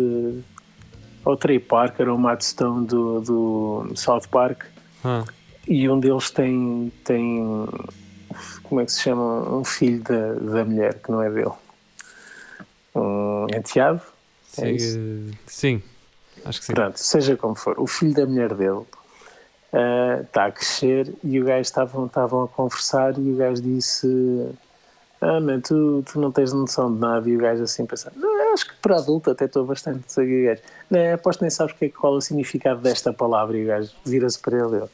Ou Trey Parker ou Matt Stone do, do South Park. Ah, E um deles tem. tem como é que se chama? Um filho da, da mulher, que não é dele. Um enteado. É sim, sim, acho que sim. Pronto, seja como for, o filho da mulher dele ah, está a crescer e o gajo estavam, estavam a conversar e o gajo disse ah, man, tu, tu não tens noção de nada e o gajo assim pensar, "Não, acho que para adulto até estou bastante sei que o gajo, não, aposto nem sabes que é, qual é o significado desta palavra e o gajo vira-se para ele e ele,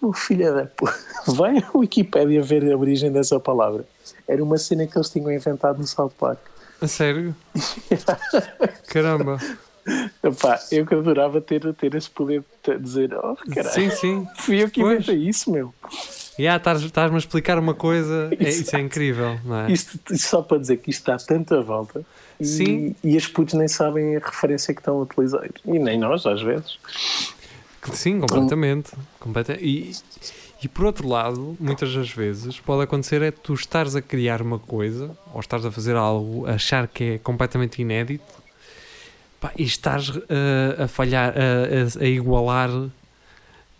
"Oh, filha da p... vai à Wikipédia ver a origem dessa palavra era uma cena que eles tinham inventado no South Park A sério? Caramba. Epá, eu que adorava ter, ter esse poder de dizer, oh caralho, Sim, sim. fui eu que inventei isso, meu. E ah, estás- estás-me a explicar uma coisa, é, isso é incrível, não é? Isto, só para dizer que isto dá tanta volta e, Sim. e as putos nem sabem a referência que estão a utilizar. E nem nós, às vezes. Sim, completamente. Completa- E, e por outro lado, muitas das vezes pode acontecer é tu estares a criar uma coisa ou estares a fazer algo, a achar que é completamente inédito pá, e estás eh, a falhar, a, a- a igualar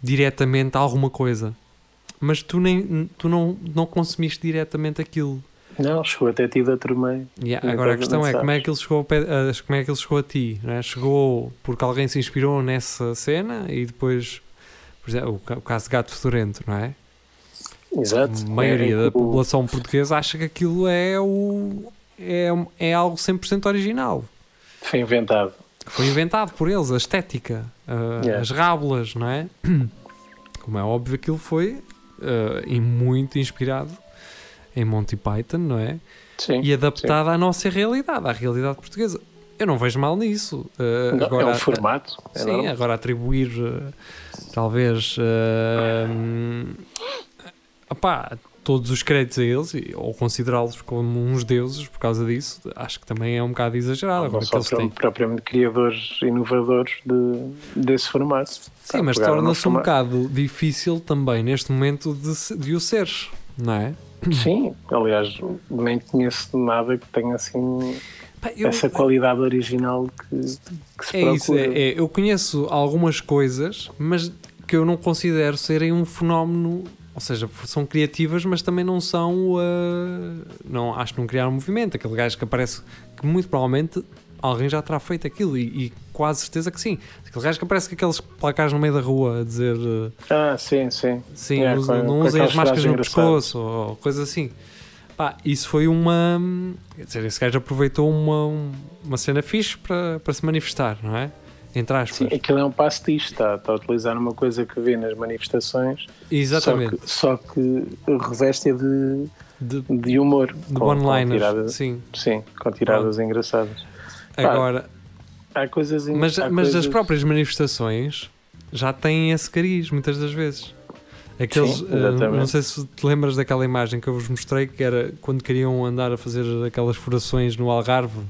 diretamente alguma coisa. Mas tu, nem, tu não, não consumiste diretamente aquilo. Não, chegou até ti da turma. Yeah, agora a questão é como é que ele chegou, ao pé- a- como é que ele chegou a ti? é? Chegou porque alguém se inspirou nessa cena e depois, por exemplo, o, ca- o caso de gato fedorento, não é? Exato. A maioria É, da o- população portuguesa acha que aquilo é, o, é, é algo 100% original. Foi inventado. Foi inventado por eles, a estética, a- Yeah. as rábulas, não é? Como é óbvio, aquilo foi eh, e muito inspirado em Monty Python, não é? Sim. e adaptada à nossa realidade, à realidade portuguesa. Eu não vejo mal nisso. Uh, Não, agora, é um formato. É sim, agora atribuir uh, talvez uh, opá, todos os créditos a eles ou considerá-los como uns deuses por causa disso, acho que também é um bocado exagerado. Agora são eles têm. propriamente criadores inovadores de, desse formato. Sim, mas torna-se um bocado difícil também neste momento de, de o seres, não é? Sim, aliás, nem conheço nada que tenha assim Pá, eu- essa qualidade original que, que se É procura. isso, é, é, eu conheço algumas coisas, mas que eu não considero serem um fenómeno, ou seja, são criativas, mas também não são, uh, não, acho que não criaram movimento, aquele gajo que aparece, que muito provavelmente alguém já terá feito aquilo e, e quase certeza que sim. Aquele gajo que aparece com aqueles placares no meio da rua a dizer uh, Ah, sim, sim. sim, É, usa- com- não usem as máscaras no pescoço ou coisa assim. Pá, isso foi uma. Quer dizer, esse gajo aproveitou uma, uma cena fixe para, para se manifestar, não é? Entre aspas. Sim, aquilo é um pastiche, está, está a utilizar uma coisa que vê nas manifestações, Exatamente. só que, só que reveste de, De, de humor. de one-liners. Sim. Sim, com tiradas engraçadas. Pá, Agora, Há coisas. mas, há mas coisas- as próprias manifestações já têm esse cariz, muitas das vezes. Aqueles, Sim, eh, não sei se te lembras daquela imagem que eu vos mostrei, que era quando queriam andar a fazer aquelas furações no Algarve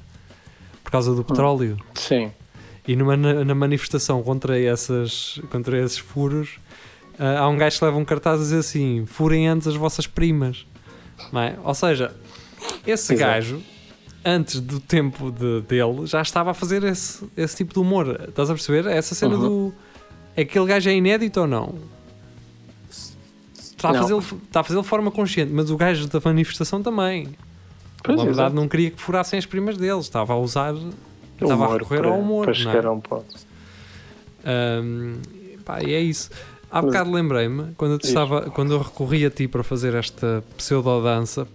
por causa Hum. do petróleo. Sim, E numa, na, manifestação contra, essas, contra esses furos, ah, há um gajo que leva um cartaz a dizer assim: furem antes as vossas primas. É? Ou seja, esse Exato. gajo, antes do tempo de- dele, já estava a fazer esse, esse tipo de humor. Estás a perceber? Essa cena Uhum. do. Aquele gajo é inédito ou não? Está a fazê-lo fazê-lo de forma consciente, mas o gajo da manifestação também. Pois, Na verdade, não queria que furassem as primas dele, estava a usar. Estava a recorrer para, ao humor. para não é? chegar a um ponto. Ahm, pá, e é isso. Há bocado lembrei-me, quando eu, estava, quando eu recorri a ti para fazer esta pseudodança,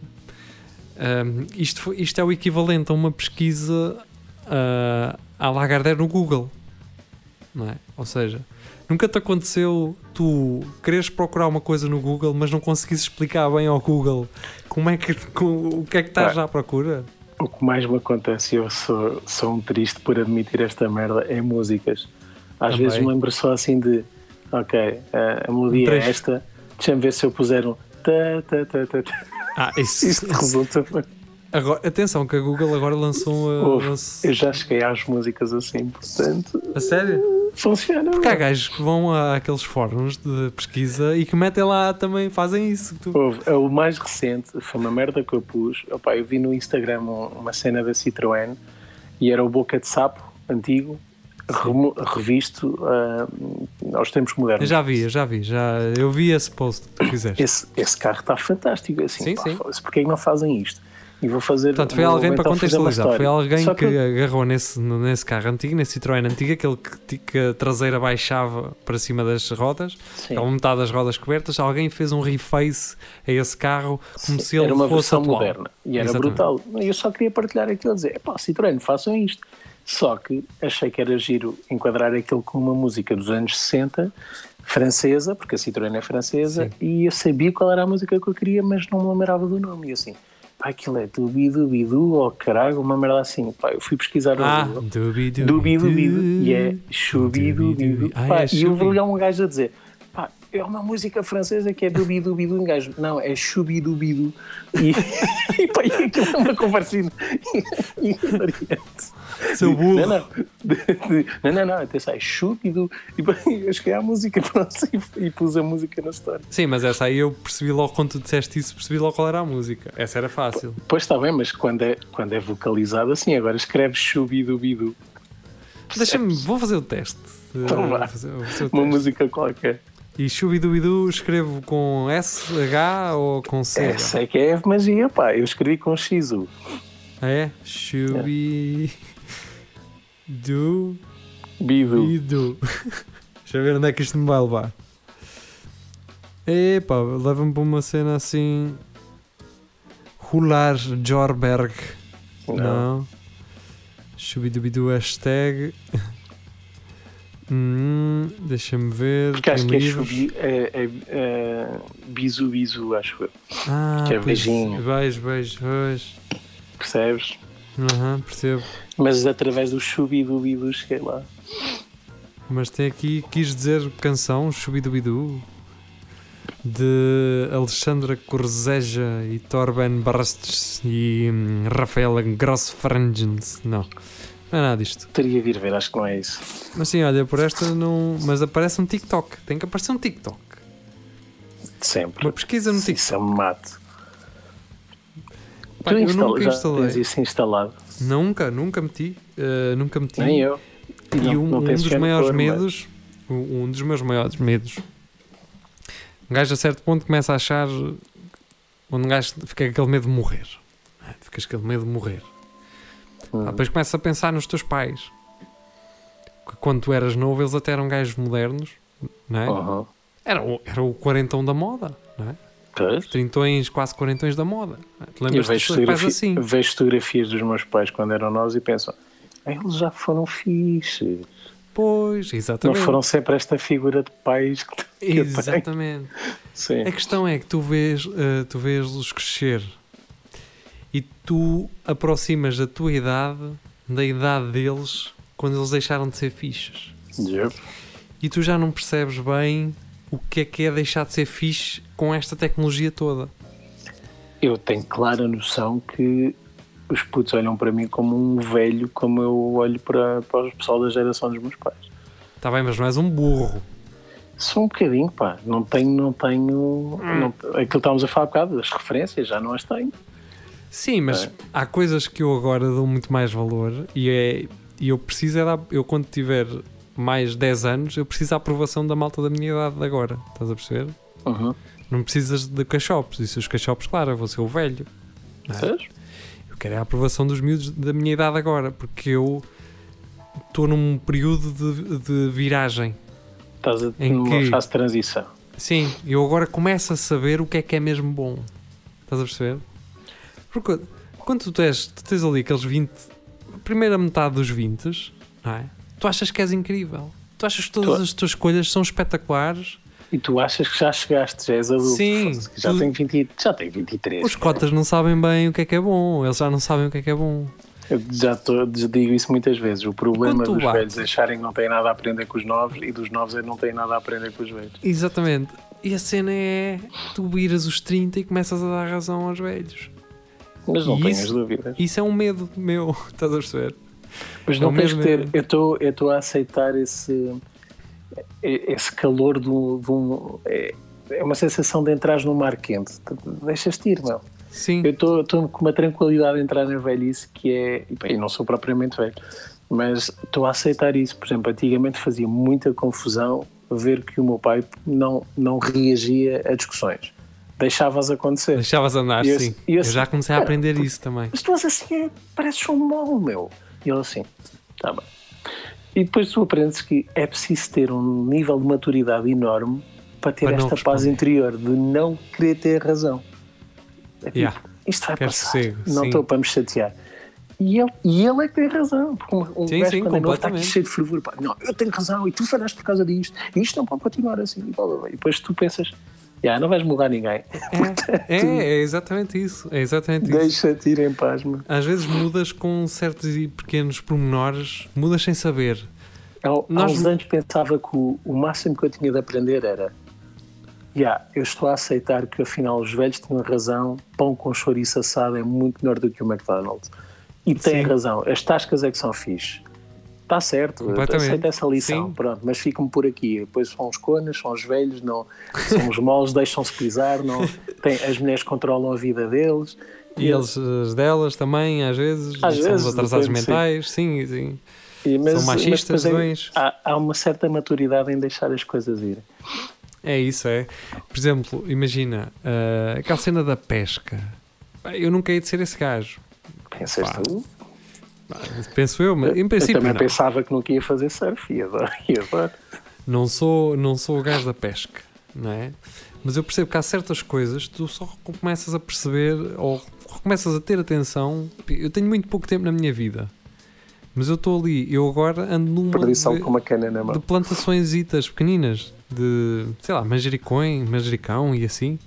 ahm, isto, isto é o equivalente a uma pesquisa ah, à Lagardère no Google. Não é? Ou seja, nunca te aconteceu tu quereres procurar uma coisa no Google, mas não conseguires explicar bem ao Google como é que, com- o que é que estás à procura? O que mais me acontece, eu sou, sou um triste por admitir esta merda, é músicas. Às Também. vezes me lembro só assim de, ok, a, a melodia Um é esta, deixa-me ver se eu puser um ta, ta, ta, ta, ta. Ah, isso, Isto resulta. Agora, atenção, que a Google agora lançou. Ouve, lançou- eu já cheguei às músicas assim, portanto, A sério? Funciona. Porque há meu. gajos que vão àqueles fóruns de pesquisa e que metem lá também, fazem isso. Tu- Houve, é o mais recente foi uma merda que eu pus. Opa, eu vi no Instagram um- uma cena da Citroën e era o Boca de Sapo antigo, remo- revisto ah, aos tempos Eu modernos. já vi, eu já vi, já, eu vi esse post que tu fizeste. Esse, esse carro está fantástico. Assim, Sim, pá, sim. Porquê é que não fazem isto? E vou fazer. Portanto, foi alguém para contextualizar. Foi alguém Só que agarrou nesse, nesse carro antigo, nesse Citroën antigo, aquele que, que a traseira baixava para cima das rodas, Sim. com metade das rodas cobertas. Alguém fez um reface a esse carro como se ele era uma fosse versão atual. moderna e era Exatamente. brutal. Eu só queria partilhar aquilo e dizer: pá, Citroën, façam isto. Só que achei que era giro enquadrar aquilo com uma música dos anos 60, francesa, porque a Citroën é francesa, Sim. e eu sabia qual era a música que eu queria, mas não me lembrava do nome. E assim, pá, aquilo é dubi-dubi-du, ou caralho, uma merda assim. Pá, eu fui pesquisar no Ah, Google. dubi-dubi-du. Dubi-dubi-du, e é. Ah, Pá, é E eu chubi. vi um gajo a dizer, pá, é uma música francesa que é dubi-dubi-du, um gajo, não, é chubi-dubi-du. E, e pá, e aquilo é uma conversa in- hilariante. Seu burro. Não, não, não, não, não, atenção, é chubi-du. E pá, eu cheguei à música, pronto, e, e pus a música na história. Sim, mas essa aí eu percebi logo quando tu disseste isso, percebi logo qual era a música. Essa era fácil. Pois está bem, mas quando é, quando é vocalizado assim, agora escreve chubi-dubi-du. Deixa-me, vou fazer o teste. Então vá. Uma teste. música qualquer. E chubidubidu escrevo com S, H ou com C? Essa é que é magia, pá. Eu escrevi com XU. Ah, é? Chubi. Du. Bidu. Bidu. Deixa eu ver onde é que isto me vai levar. Epá, leva-me para uma cena assim. Rular Jorberg. Não. Chubidubidu hashtag. Hum, Deixa-me ver. Porque acho que é, livros. é, é, é bisu bisu, acho eu. Ah, que é beijinho. Beijo, beijo, beijo. Percebes? Aham, percebo. Mas através do chubidu bidu cheguei lá. Mas tem aqui, quis dizer canção, Chubidubidu, de Alexandra Corzeja e Torben Barstes e hum, Rafaela Grossfrangens. Não, não é nada disto. Teria de ir ver, acho que não é isso. Mas sim, olha, por esta não. Mas aparece um TikTok. Tem que aparecer um TikTok. Sempre. Uma pesquisa no TikTok. Isso é um mato. Pá, tu eu nunca instalei. tens isso instalado. Nunca, nunca meti. eh, nunca meti. Nem eu. E não- um, não um dos maiores cor, mas- medos, um um dos meus maiores medos, um gajo a certo ponto começa a achar, onde um gajo fica aquele medo de morrer, é? ficas aquele medo de morrer. Hum. Ah, depois começa a pensar nos teus pais, que quando tu eras novo eles até eram gajos modernos, não é? Uhum. Era, o, era o quarentão da moda, não é? Pois. Trintões, quase quarentões da moda. não? Te Eu lembras dos vejo, fotografi- assim? vejo fotografias dos meus pais quando eram nós e penso, "Ah, eles já foram fixes. Pois, Não exatamente. foram sempre esta figura de pais que. Exatamente. A questão é que tu vês, eh, tu vês-los crescer e tu aproximas a tua idade da idade deles quando eles deixaram de ser fichas. Yep. E tu já não percebes bem o que é que é deixar de ser fixe com esta tecnologia toda. Eu tenho clara noção que os putos olham para mim como um velho, como eu olho para, para o pessoal da geração dos meus pais. Está bem, mas não és um burro. Só um bocadinho, pá. Não tenho, não tenho. Não, aquilo que estávamos a falar há bocado, das referências, já não as tenho. Sim, mas É. há coisas que eu agora dou muito mais valor e, é, e eu preciso é eu quando tiver mais 10 anos, eu preciso da aprovação da malta da minha idade de agora. Estás a perceber? Uhum. Não precisas de cachopos. E se os cachopos, claro, eu vou ser o velho. não é? Eu quero a aprovação dos miúdos da minha idade agora, porque eu estou num período de, de viragem. Estás a, Em numa que- fase de transição. Sim, eu agora começo a saber o que é que é mesmo bom. Estás a perceber? Porque quando tu tens, tu tens ali aqueles 20, a primeira metade dos 20, não é? Tu achas que és incrível. Tu achas que todas Tu- as tuas escolhas são espetaculares. E tu achas que já chegaste, já és adulto. Sim, Já tu- tenho 20, já tenho 23. Os cotas não sabem bem o que é que é bom. Eles já não sabem o que é que é bom. Eu já tô, digo isso muitas vezes. O problema dos bates- velhos é acharem que não têm nada a aprender com os novos e dos novos é não têm nada a aprender com os velhos. Exatamente. E a cena é tu viras os 30 e começas a dar razão aos velhos. Mas não E tenhas isso- dúvidas. Isso é um medo meu, estás a perceber? Mas é não o tens que ter. Eu estou a aceitar esse, esse calor de um- é, é uma sensação de entrares num mar quente. Deixas-te ir, meu. Sim. Eu estou com uma tranquilidade de entrar na velhice que é. E bem, eu não sou propriamente velho, mas estou a aceitar isso. Por exemplo, antigamente fazia muita confusão ver que o meu pai não, não reagia a discussões. Deixavas acontecer. Deixavas andar, E esse- sim. e esse- Eu já comecei a Cara, aprender isso também. Mas tu és assim, é, pareces um mau, meu. E ele assim, tá bem. E depois tu aprendes que é preciso ter um nível de maturidade enorme para ter Para esta paz responder. interior de não querer ter razão. É tipo, Yeah. isto vai Quer passar, não estou para me chatear. E ele, e ele é que tem razão. Porque um, Sim, gajo sim, quando é novo está aqui cheio de fervor. pá, Não, eu tenho razão e tu falhaste por causa disto. E isto não pode continuar assim. E, blá, blá, blá. E depois tu pensas, "Ya, não vais mudar ninguém. É, é, é exatamente isso. É exatamente isso. Deixa-te ir em paz, meu. Às vezes mudas com certos e pequenos pormenores, mudas sem saber. Há, há Nós- uns anos pensava que o, o máximo que eu tinha de aprender era "Ya, eu estou a aceitar que afinal os velhos tinham razão, pão com chouriço assado é muito melhor do que o McDonald's. E têm razão, as tascas é que são fixe. Está certo, aceito essa lição, Sim. pronto, mas fico-me por aqui. Depois são os conas, são os velhos, não, são os moles, deixam-se pisar, não, tem, as mulheres controlam a vida deles. E eles, as delas também, às vezes, Às são vezes, atrasados depende, sim. mentais, sim, sim. E- mas- São machistas, mas é- há, há uma certa maturidade em deixar as coisas ir. É isso, é. Por exemplo, imagina, ah, aquela cena da pesca. Eu nunca hei de ser esse gajo. Pensas Pá, tu? Penso eu, mas em eu princípio também não. pensava que nunca ia fazer surf e agora, e agora? Não sou, não sou o gajo da pesca, não é? Mas eu percebo que há certas coisas que tu só começas a perceber ou começas a ter atenção. Eu tenho muito pouco tempo na minha vida, mas eu estou ali. Eu agora ando numa Perdição de, com uma cana na de mão. plantações pequeninas de sei lá, manjericões, manjericão e assim.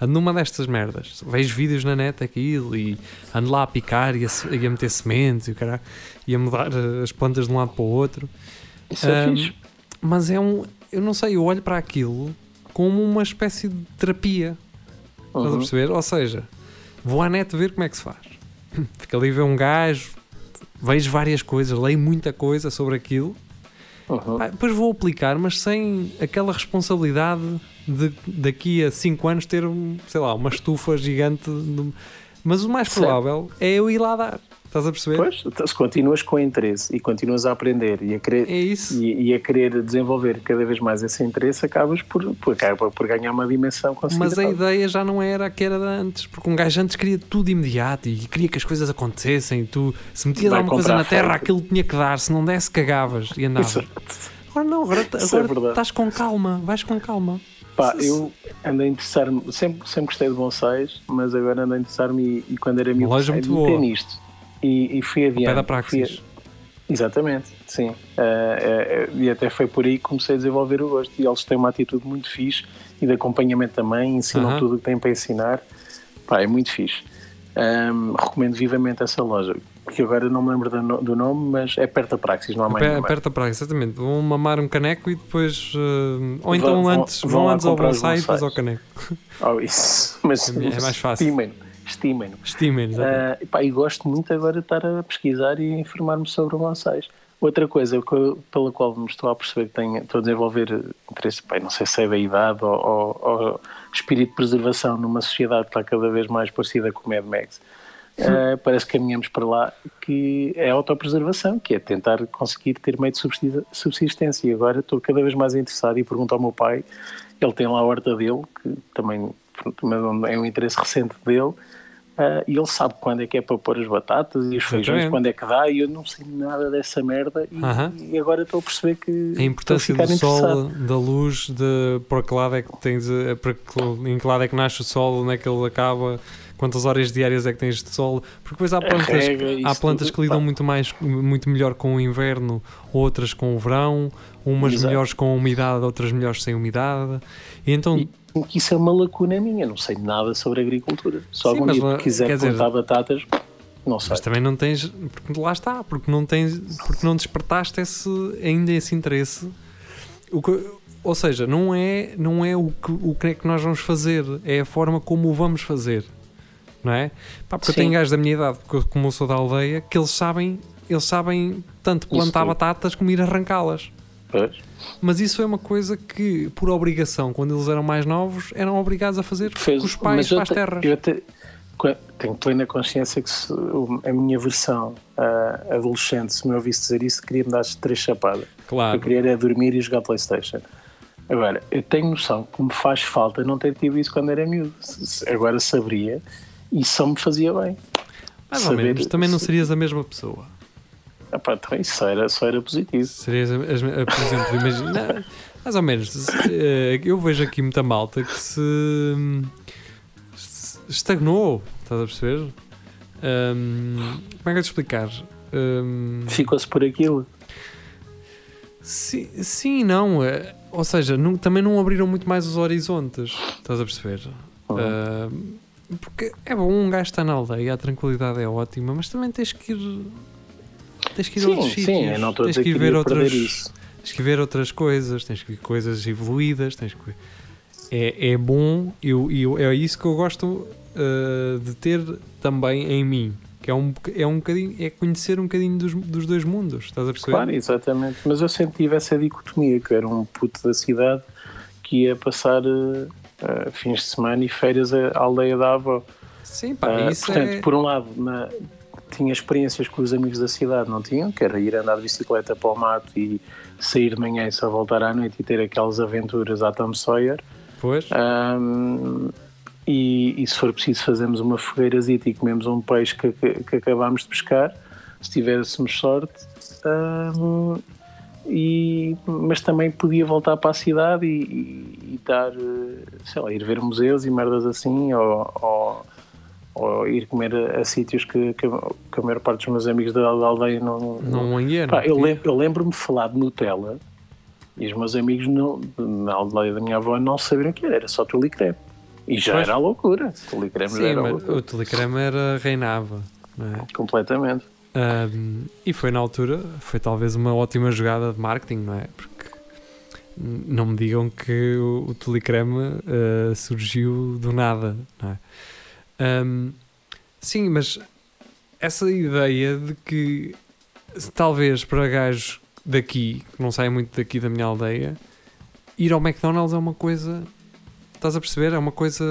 Ando numa destas merdas. Vejo vídeos na net aquilo e ando lá a picar e a, e a meter sementes e o caralho, e a mudar eh, as plantas de um lado para o outro. Isso é Ahm, fixe. Mas é um. Eu não sei, eu olho para aquilo como uma espécie de terapia. Estás a Uhum. perceber? Ou seja, vou à net ver como é que se faz. Fico ali a ver um gajo, vejo várias coisas, leio muita coisa sobre aquilo. Uhum. Depois vou aplicar, mas sem aquela responsabilidade de daqui a 5 anos ter, um, sei lá, uma estufa gigante. de- Mas o mais Certo. provável é eu ir lá dar. Estás a perceber? Pois, se continuas com interesse e continuas a aprender e a querer, É e, e a querer desenvolver cada vez mais esse interesse, acabas por, por, por ganhar uma dimensão Mas a considerável. ideia já não era a que era de antes, porque um gajo antes queria tudo imediato e queria que as coisas acontecessem. Tu, se metias Vai alguma coisa na terra, aquilo tinha que dar, se não desse, cagavas e andavas. Exato. Agora não, agora, é agora verdade. estás com calma, vais com calma. Pá, eu ando a interessar-me, sempre, sempre gostei de bonsais, mas agora ando a interessar-me e, e quando era miúdo boa. nisto. E, e fui Pé adiante. da fui, praxis. Exatamente, sim. Uh, uh, e até foi por aí que comecei a desenvolver o gosto. E eles têm uma atitude muito fixe e de acompanhamento também, ensinam Aham. tudo o que têm para ensinar. Pá, é muito fixe. Um, recomendo vivamente essa loja, que agora não me lembro do, do nome, mas é perto da Praxis, não há mais Pe- nenhuma. Perto da praia, exatamente. Vão mamar um caneco e depois. eh, ou então vão- antes, vão vão antes ao bonsai e depois ao caneco. Oh, isso. Mas É mais fácil. estimem-no, estimem-no. Estimem, exatamente. Ah, e pá, e gosto muito agora de estar a pesquisar e informar-me sobre bonsais. Outra coisa pela qual me estou a perceber que tenho, estou a desenvolver interesse, pá, não sei se é da idade ou, ou- ou espírito de preservação numa sociedade que está cada vez mais parecida com o Mad Max. ah, parece que caminhamos para lá que é a autopreservação, que é tentar conseguir ter meio de subsistência-. E agora estou cada vez mais interessado e pergunto ao meu pai, ele tem lá a horta dele, que também é um interesse recente dele, ah, e ele sabe quando é que é para pôr as batatas e os feijões, quando é que dá, e eu não sei nada dessa merda, e, e agora estou a perceber que A importância do sol, da luz, de para que lado é que tens, eh, para que, em que lado é que nasce o sol, onde é que ele acaba, quantas horas diárias é que tens de sol, porque depois há plantas, rega, há plantas tudo, que lidam pá. muito mais, muito melhor com o inverno, outras com o verão, umas Exato. melhores com umidade, outras melhores sem umidade. E então, E que isso é uma lacuna minha, não sei nada sobre agricultura. Só Sim, algum dia lá- que quiser quer dizer- plantar batatas, não sei. mas também não tens, porque lá está, porque não tens, porque não despertaste esse, ainda esse interesse. O que- ou seja, não é, não é o que, o que é que nós vamos fazer, é a forma como o vamos fazer. Não é? Pá, porque eu Sim. tenho gajos da minha idade, porque eu- como eu sou da aldeia, que eles sabem, eles sabem tanto plantar batatas como ir arrancá-las. Pois. Mas isso é uma coisa que, por obrigação, quando eles eram mais novos, eram obrigados a fazer Fez- com os pais para as te- terras. Eu te- tenho plena consciência que se a minha versão ah, adolescente, se me ouvisse dizer isso, queria-me dar três chapadas. O que Claro. eu queria era dormir e jogar Playstation. Agora, eu tenho noção que me faz falta não ter tido isso quando era miúdo. Agora saberia e só me fazia bem. Mais ou menos. Também não serias a mesma pessoa. Ah, pá, então isso só era, só era positivo. Serias, por exemplo, imagina, mais ou menos, eh, eu vejo aqui muita malta que se, se estagnou, estás a perceber? Ahm, como é que eu te explicar? Ahm, Ficou-se por aquilo. sim, sim não. eh, ou seja, não- também não abriram muito mais os horizontes, estás a perceber? Uhum. Ahm, porque é bom, um gajo está na aldeia, a tranquilidade é ótima, mas também tens que ir. Tens que ir a outros Sim, sítios. não tens que ir ver outras, isso. tens que ver outras coisas, tens que ver coisas evoluídas, tens que é, é bom, eu, eu, é isso que eu gosto uh, de ter também em mim, que é um, é um bocadinho, é conhecer um bocadinho dos, dos dois mundos, estás a perceber? Claro, exatamente. Mas eu sempre tive essa dicotomia, que eu era um puto da cidade que ia passar eh, fins de semana e férias à aldeia da avó. Sim, pá, Ah, isso portanto, é... por um lado, na- tinha experiências que os amigos da cidade não tinham, que era ir andar de bicicleta para o mato e sair de manhã e só voltar à noite e ter aquelas aventuras à Tom Sawyer. Pois, Ahm, e, e se for preciso fazemos uma fogueirazita e comemos um peixe que, que, que acabámos de pescar, se tivéssemos sorte. Ahm, e, mas também podia voltar para a cidade e, e, e dar, eh, sei lá, ir ver museus e merdas assim, ou, ou, ou ir comer a, a sítios que, que, a- que a maior parte dos meus amigos da, da aldeia não, não ia, Pá, não. eu, lem- eu lembro-me de falar de Nutella e os meus amigos não, na aldeia da minha avó não sabiam o que era, era só tule creme. E já Pois. era a loucura. Tule creme já Sim, era loucura. o Telegram era, reinava, não é? Completamente. Um, e foi na altura, foi talvez uma ótima jogada de marketing, não é? Porque não me digam que o, o Telecreme uh, surgiu do nada, não é? Um, sim, mas essa ideia de que talvez para gajos daqui, que não saem muito daqui da minha aldeia, ir ao McDonald's é uma coisa. Estás a perceber? É uma coisa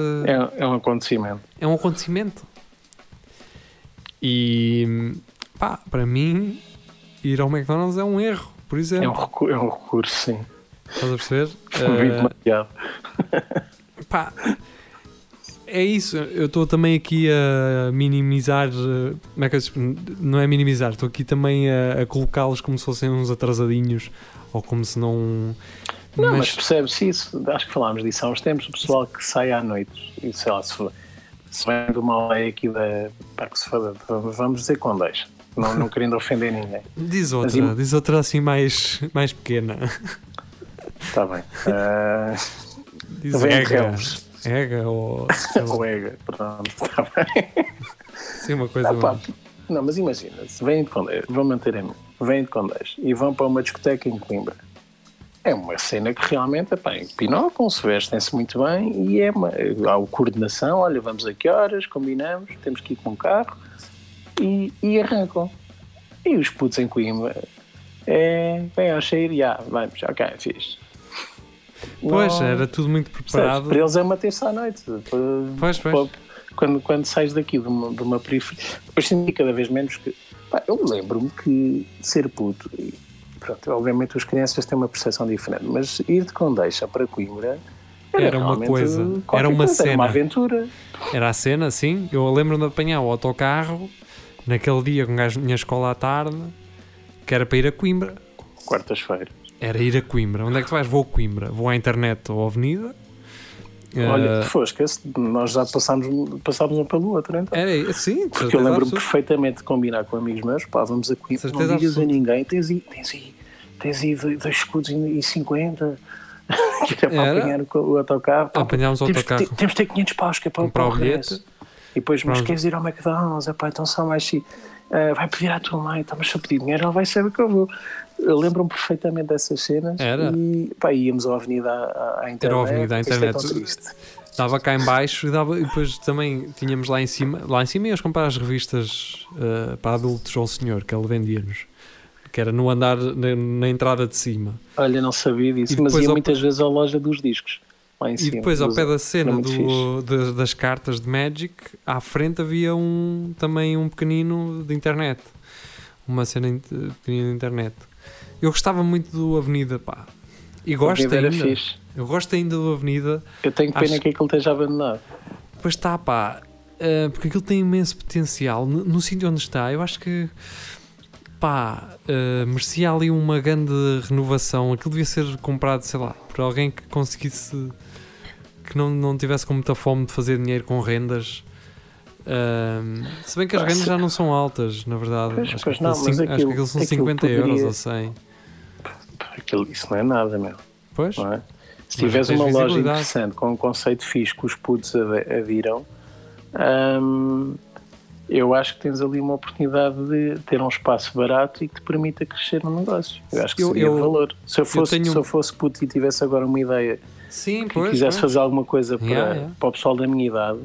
É, é um acontecimento. é um acontecimento. E pá, para mim, ir ao McDonald's é um erro, por É um, exemplo. recu- é um recurso, sim. Estás a perceber? Eh, demasiado. pá, é isso. Eu estou também aqui a minimizar. eh, Como é que eu Não é minimizar, estou aqui também a, a colocá-los como se fossem uns atrasadinhos ou como se não. Não, mas, percebe-se isso. Acho que falámos disso há uns tempos. O pessoal que sai à noite e sei lá, se, se vem de uma aldeia aqui da. Pá, que se foda, vamos dizer Condeixa. não, não querendo ofender ninguém. Diz outra, im- diz outra assim mais, mais pequena. Está bem. Ah, Diz Vem ega. Ou ou Ega, pronto, está bem. assim uma coisa. Ah, pá, não, mas imagina, se vêm de Condeixa, vão manter a mim, vêm de Condeixa e vão para uma discoteca em Coimbra. É uma cena que realmente, epá, empinocam, se vestem-se muito bem e é uma, há o coordenação, olha, vamos a que horas, combinamos, temos que ir com o carro e, e arrancam. E os putos em Coimbra é, bem ao cheiro, já, vamos, ok, fiz. Pois, era tudo muito preparado. Para eles é uma terça à noite. Para- Pois, pois. para- Quando, quando sais daqui de uma, de uma periferia. Depois senti cada vez menos que. pá, eu lembro-me que ser puto. E, pronto, obviamente as crianças têm uma percepção diferente, mas ir de Condeixa para Coimbra. Era uma realmente coisa, era uma coisa, Era uma cena. aventura. Era a cena, sim. Eu lembro-me de apanhar o autocarro naquele dia com gajo minha escola à tarde, que era para ir a Coimbra. Quartas-feiras. Era ir a Coimbra. Onde é que tu vais? Vou a Coimbra. Vou à internet ou à avenida. Olha, Eh, fosca-se, nós já passámos, passámos um pelo outro, então. era sim, Porque eu lembro-me perfeitamente de combinar com amigos meus, pá, vamos a Coimbra, Certeza não digas a ninguém, tens aí, tens aí, tens aí dois escudos e 50, que era para Era. apanhar o, o autocarro. Apanhámos o temos, autocarro. te- Temos de ter 500 paus, que é para, Comprar o regresso. E depois, mas queres ir ao McDonald's? Epá, então só mais se ah, vai pedir à tua mãe, mas se eu pedir dinheiro, ela vai saber que eu vou. Lembro-me perfeitamente dessas cenas Era. e pá, íamos à avenida à, à internet. à avenida à é internet. triste. Dava cá em baixo e, dava, e depois também tínhamos lá em cima, lá em cima íamos comprar as revistas eh, para adultos ao senhor, que ele vendia-nos. Que era no andar, na, na entrada de cima. Olha, não sabia disso, mas ia ao- muitas vezes à loja dos discos, E cima. depois ao pé da cena do, de- das cartas de Magic, à frente havia um, também um pequenino de internet. Uma cena in- pequenina de internet. Eu gostava muito do Avenida, pá. E gosto ainda. Eu gosto ainda do Avenida. Eu tenho pena Acho- que aquilo esteja abandonado. Pois está, pá. eh, porque aquilo tem imenso potencial. No, no sítio onde está, eu acho que. Pá, eh, merecia ali uma grande renovação. Aquilo devia ser comprado, sei lá, por alguém que conseguisse. Que não, não tivesse com muita fome de fazer dinheiro com rendas. Se bem que as rendas já não são altas, na verdade. Pois, acho, pois que não, aquilo acho aquilo- que aquilo são aquilo 50 euros poderia- ou 100. Aquilo, isso não é nada, meu. Pois? É? Se tiveres uma loja interessante com um conceito fixe que os putos adiram, hum, eu acho que tens ali uma oportunidade de ter um espaço barato e que te permita crescer no negócio. Eu acho que Eu- seria eu- valor. Se eu, fosse, tenho- se eu fosse puto e tivesse agora uma ideia Sim, que pois. quisesse pois. fazer alguma coisa para, Yeah, yeah. para o pessoal da minha idade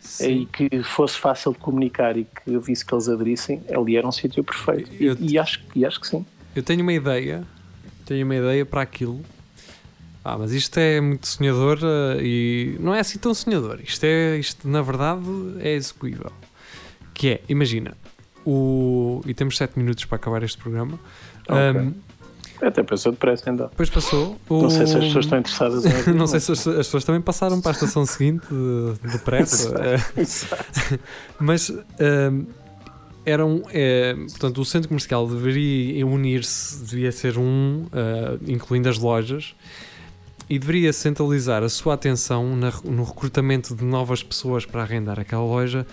Sim. e que fosse fácil de comunicar e que eu visse que eles aderissem, ali era um sítio perfeito. E- Eu- E, acho, e acho que sim. Eu tenho uma ideia, tenho uma ideia para aquilo. Ah, mas isto é muito sonhador eh, e não é assim tão sonhador. Isto é, isto na verdade é execuível. Que é, imagina, o e temos 7 minutos para acabar este programa. Ok. Ahm, Até pensou depressa então. depois passou. O, Não sei se as pessoas estão interessadas em não sei se as, as pessoas também passaram para a estação seguinte de- depressa. eh, Exato. mas hum, eram, é, portanto, o centro comercial deveria unir-se, devia ser um, ah, incluindo as lojas, e deveria centralizar a sua atenção na- no recrutamento de novas pessoas para arrendar aquela loja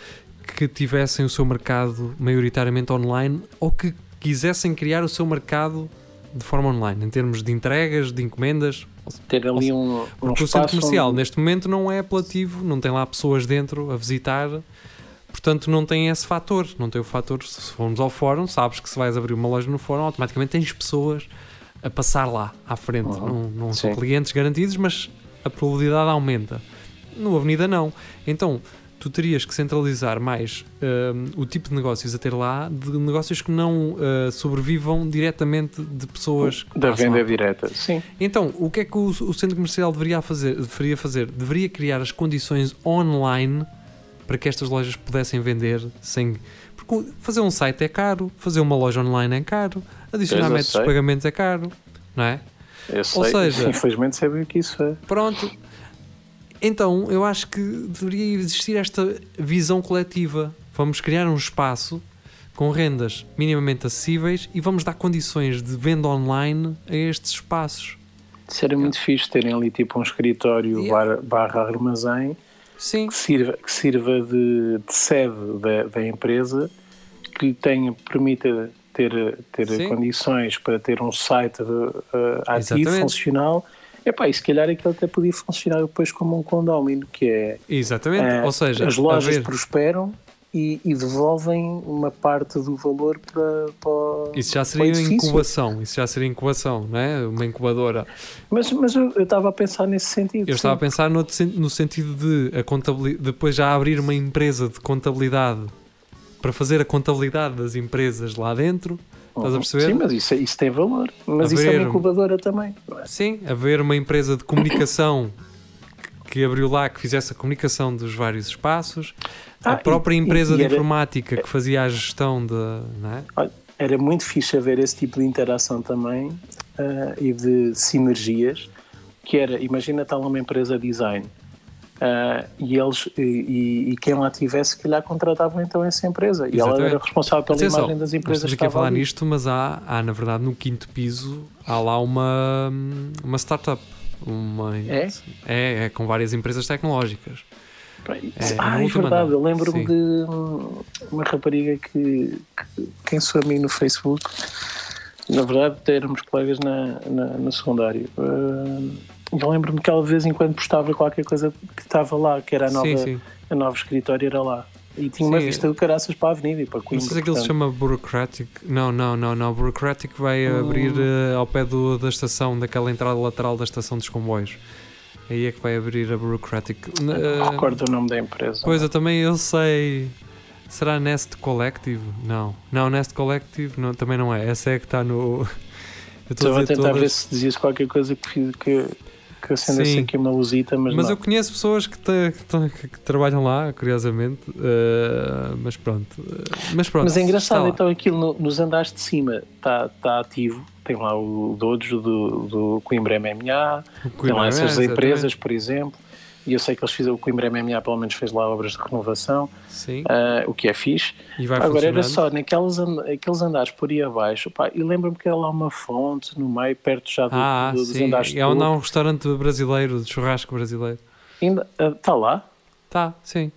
que tivessem o seu mercado maioritariamente online ou que quisessem criar o seu mercado de forma online, em termos de entregas, de encomendas, ter ali um, um porque o centro comercial onde- neste momento não é apelativo, não tem lá pessoas dentro a visitar, portanto não tem esse fator. Não tem o fator, se formos ao fórum, sabes que se vais abrir uma loja no fórum, automaticamente tens pessoas a passar lá à frente. Uhum. Não, não são clientes garantidos, mas a probabilidade aumenta. No Avenida não. Então tu terias que centralizar mais hum, o tipo de negócios a ter lá, de negócios que não uh, sobrevivam diretamente de pessoas que da passam lá venda direta. Sim, então, o que é que o, o centro comercial deveria fazer, deveria fazer? Deveria criar as condições online para que estas lojas pudessem vender sem. Porque o- fazer um site é caro, fazer uma loja online é caro, adicionar métodos de sei. pagamentos é caro, não é? eu sei. seja- Infelizmente sabia que isso é. Pronto. Então, eu acho que deveria existir esta visão coletiva. Vamos criar um espaço com rendas minimamente acessíveis e vamos dar condições de venda online a estes espaços. Era muito fixe terem ali tipo um escritório Yeah. barra, armazém Sim. que sirva, que sirva de, de sede da, da empresa que lhe tenha, permita ter, ter Sim. condições para ter um site eh, ativo, funcional, epá, e se calhar aquilo até podia funcionar depois como um condómino, que é Exatamente. eh, Ou seja, as lojas haver- prosperam e, e devolvem uma parte do valor para, para isso já seria incubação. Isso já seria incubação, não é? Uma incubadora. Mas, mas eu eu estava a pensar nesse sentido. Eu estava a sim. pensar no, no sentido de a contabilidade, depois já abrir uma empresa de contabilidade para fazer a contabilidade das empresas lá dentro. Estás a perceber? Sim, mas isso, isso tem valor. Mas isso é Haver- uma incubadora também. é? Sim, haver uma empresa de comunicação que, abriu lá, que fizesse a comunicação dos vários espaços. Ah, a própria e- empresa e de era- informática que fazia a gestão de. É? Era muito fixe haver esse tipo de interação também ah, e de sinergias, que era, imagina estar uma empresa de design ah, e eles e, e- quem lá tivesse, se calhar contratavam então essa empresa e ela era responsável pela Atenção, imagem das empresas estamos que aqui a falar ali. nisto, mas há, há, na verdade, no quinto piso, há lá uma, uma startup. Uma, É? é, é, com várias empresas tecnológicas. É, ah, é verdade, eu lembro-me de hum, uma rapariga que, que quem sou a mim no Facebook, na verdade éramos colegas na, na, no secundário. Hum, eu lembro-me que ela de vez em quando postava qualquer coisa que estava lá, que era a nova, Sim, sim. a nova escritório era lá. E tinha uma Sim. vista do caraças para a avenida e para Não Coimbra. sei se aquilo se chama Bureaucratic. Não, não, não, não. Bureaucratic vai Hum. abrir eh, ao pé do, da estação, daquela entrada lateral da estação dos comboios. Aí é que vai abrir a Bureaucratic. Não eh, recordo o nome da empresa. Pois eu também eu sei. Será Nest Collective? Não. Não, Nest Collective não, também não é. Essa é que está no. Eu estou Estava a tentar todas. ver se dizias qualquer coisa que, que, que acendesse Sim. aqui uma luzita, mas, Mas não. eu conheço pessoas que, te- que que- trabalham lá, curiosamente. eh, mas pronto. eh, mas pronto. Mas é engraçado, então aquilo no- nos andares de cima está tá ativo. Tem lá o Dojo do, do Coimbra MMA, O tem Coimbra, lá essas empresas, por exemplo. E eu sei que eles fizeram, o Coimbra MMA pelo menos fez lá obras de renovação, ah, o que é fixe. E Agora era só naqueles and- aqueles andares por aí abaixo. Pá, e lembro-me que era lá uma fonte no meio, perto já do, Ah, do- dos sim. andares É onde há um restaurante brasileiro, de churrasco brasileiro. Está lá? Tá, sim.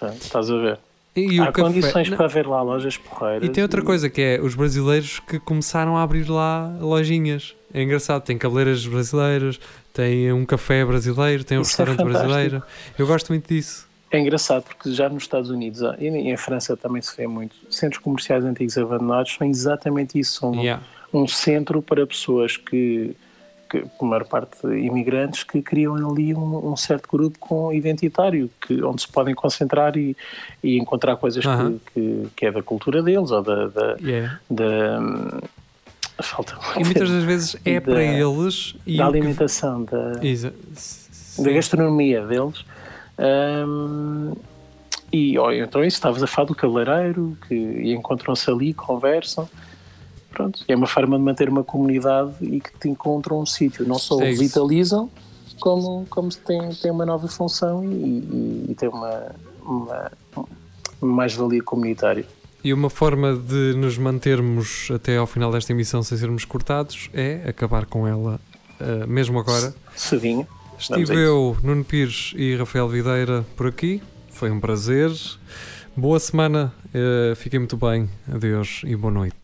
Tá, estás a ver? E, Há café- condições Não, para haver lá lojas porreiras. E tem outra coisa que é os brasileiros que começaram a abrir lá lojinhas. É engraçado, tem cabeleiras brasileiras, tem um café brasileiro, tem um Isso é restaurante fantástico. brasileiro. Eu gosto muito disso. É engraçado porque já nos Estados Unidos há- e em França também se vê muito. Centros comerciais antigos abandonados são exatamente isso. São Yeah. um centro para pessoas que, que, por maior parte imigrantes, que criam ali um, um certo grupo com identitário, que, onde se podem concentrar e, e encontrar coisas Aham. que, que, que é da cultura deles ou da. da, Yeah. da falta E muitas das vezes é Da- para eles e da o que- alimentação, da, da gastronomia deles. Hum, e ó, então isso, estavas a falar do cabeleireiro, que encontram-se ali, conversam. Pronto, é uma forma de manter uma comunidade e que te encontram um sítio. Não só É revitalizam, como, como tem, tem uma nova função e, e- e tem uma, uma, uma mais-valia comunitária. E uma forma de nos mantermos até ao final desta emissão sem sermos cortados é acabar com ela uh, mesmo agora. Cedinho. Estive eu, Nuno Pires e Rafael Videira por aqui. Foi um prazer. Boa semana. uh, fiquem muito bem. Adeus e boa noite.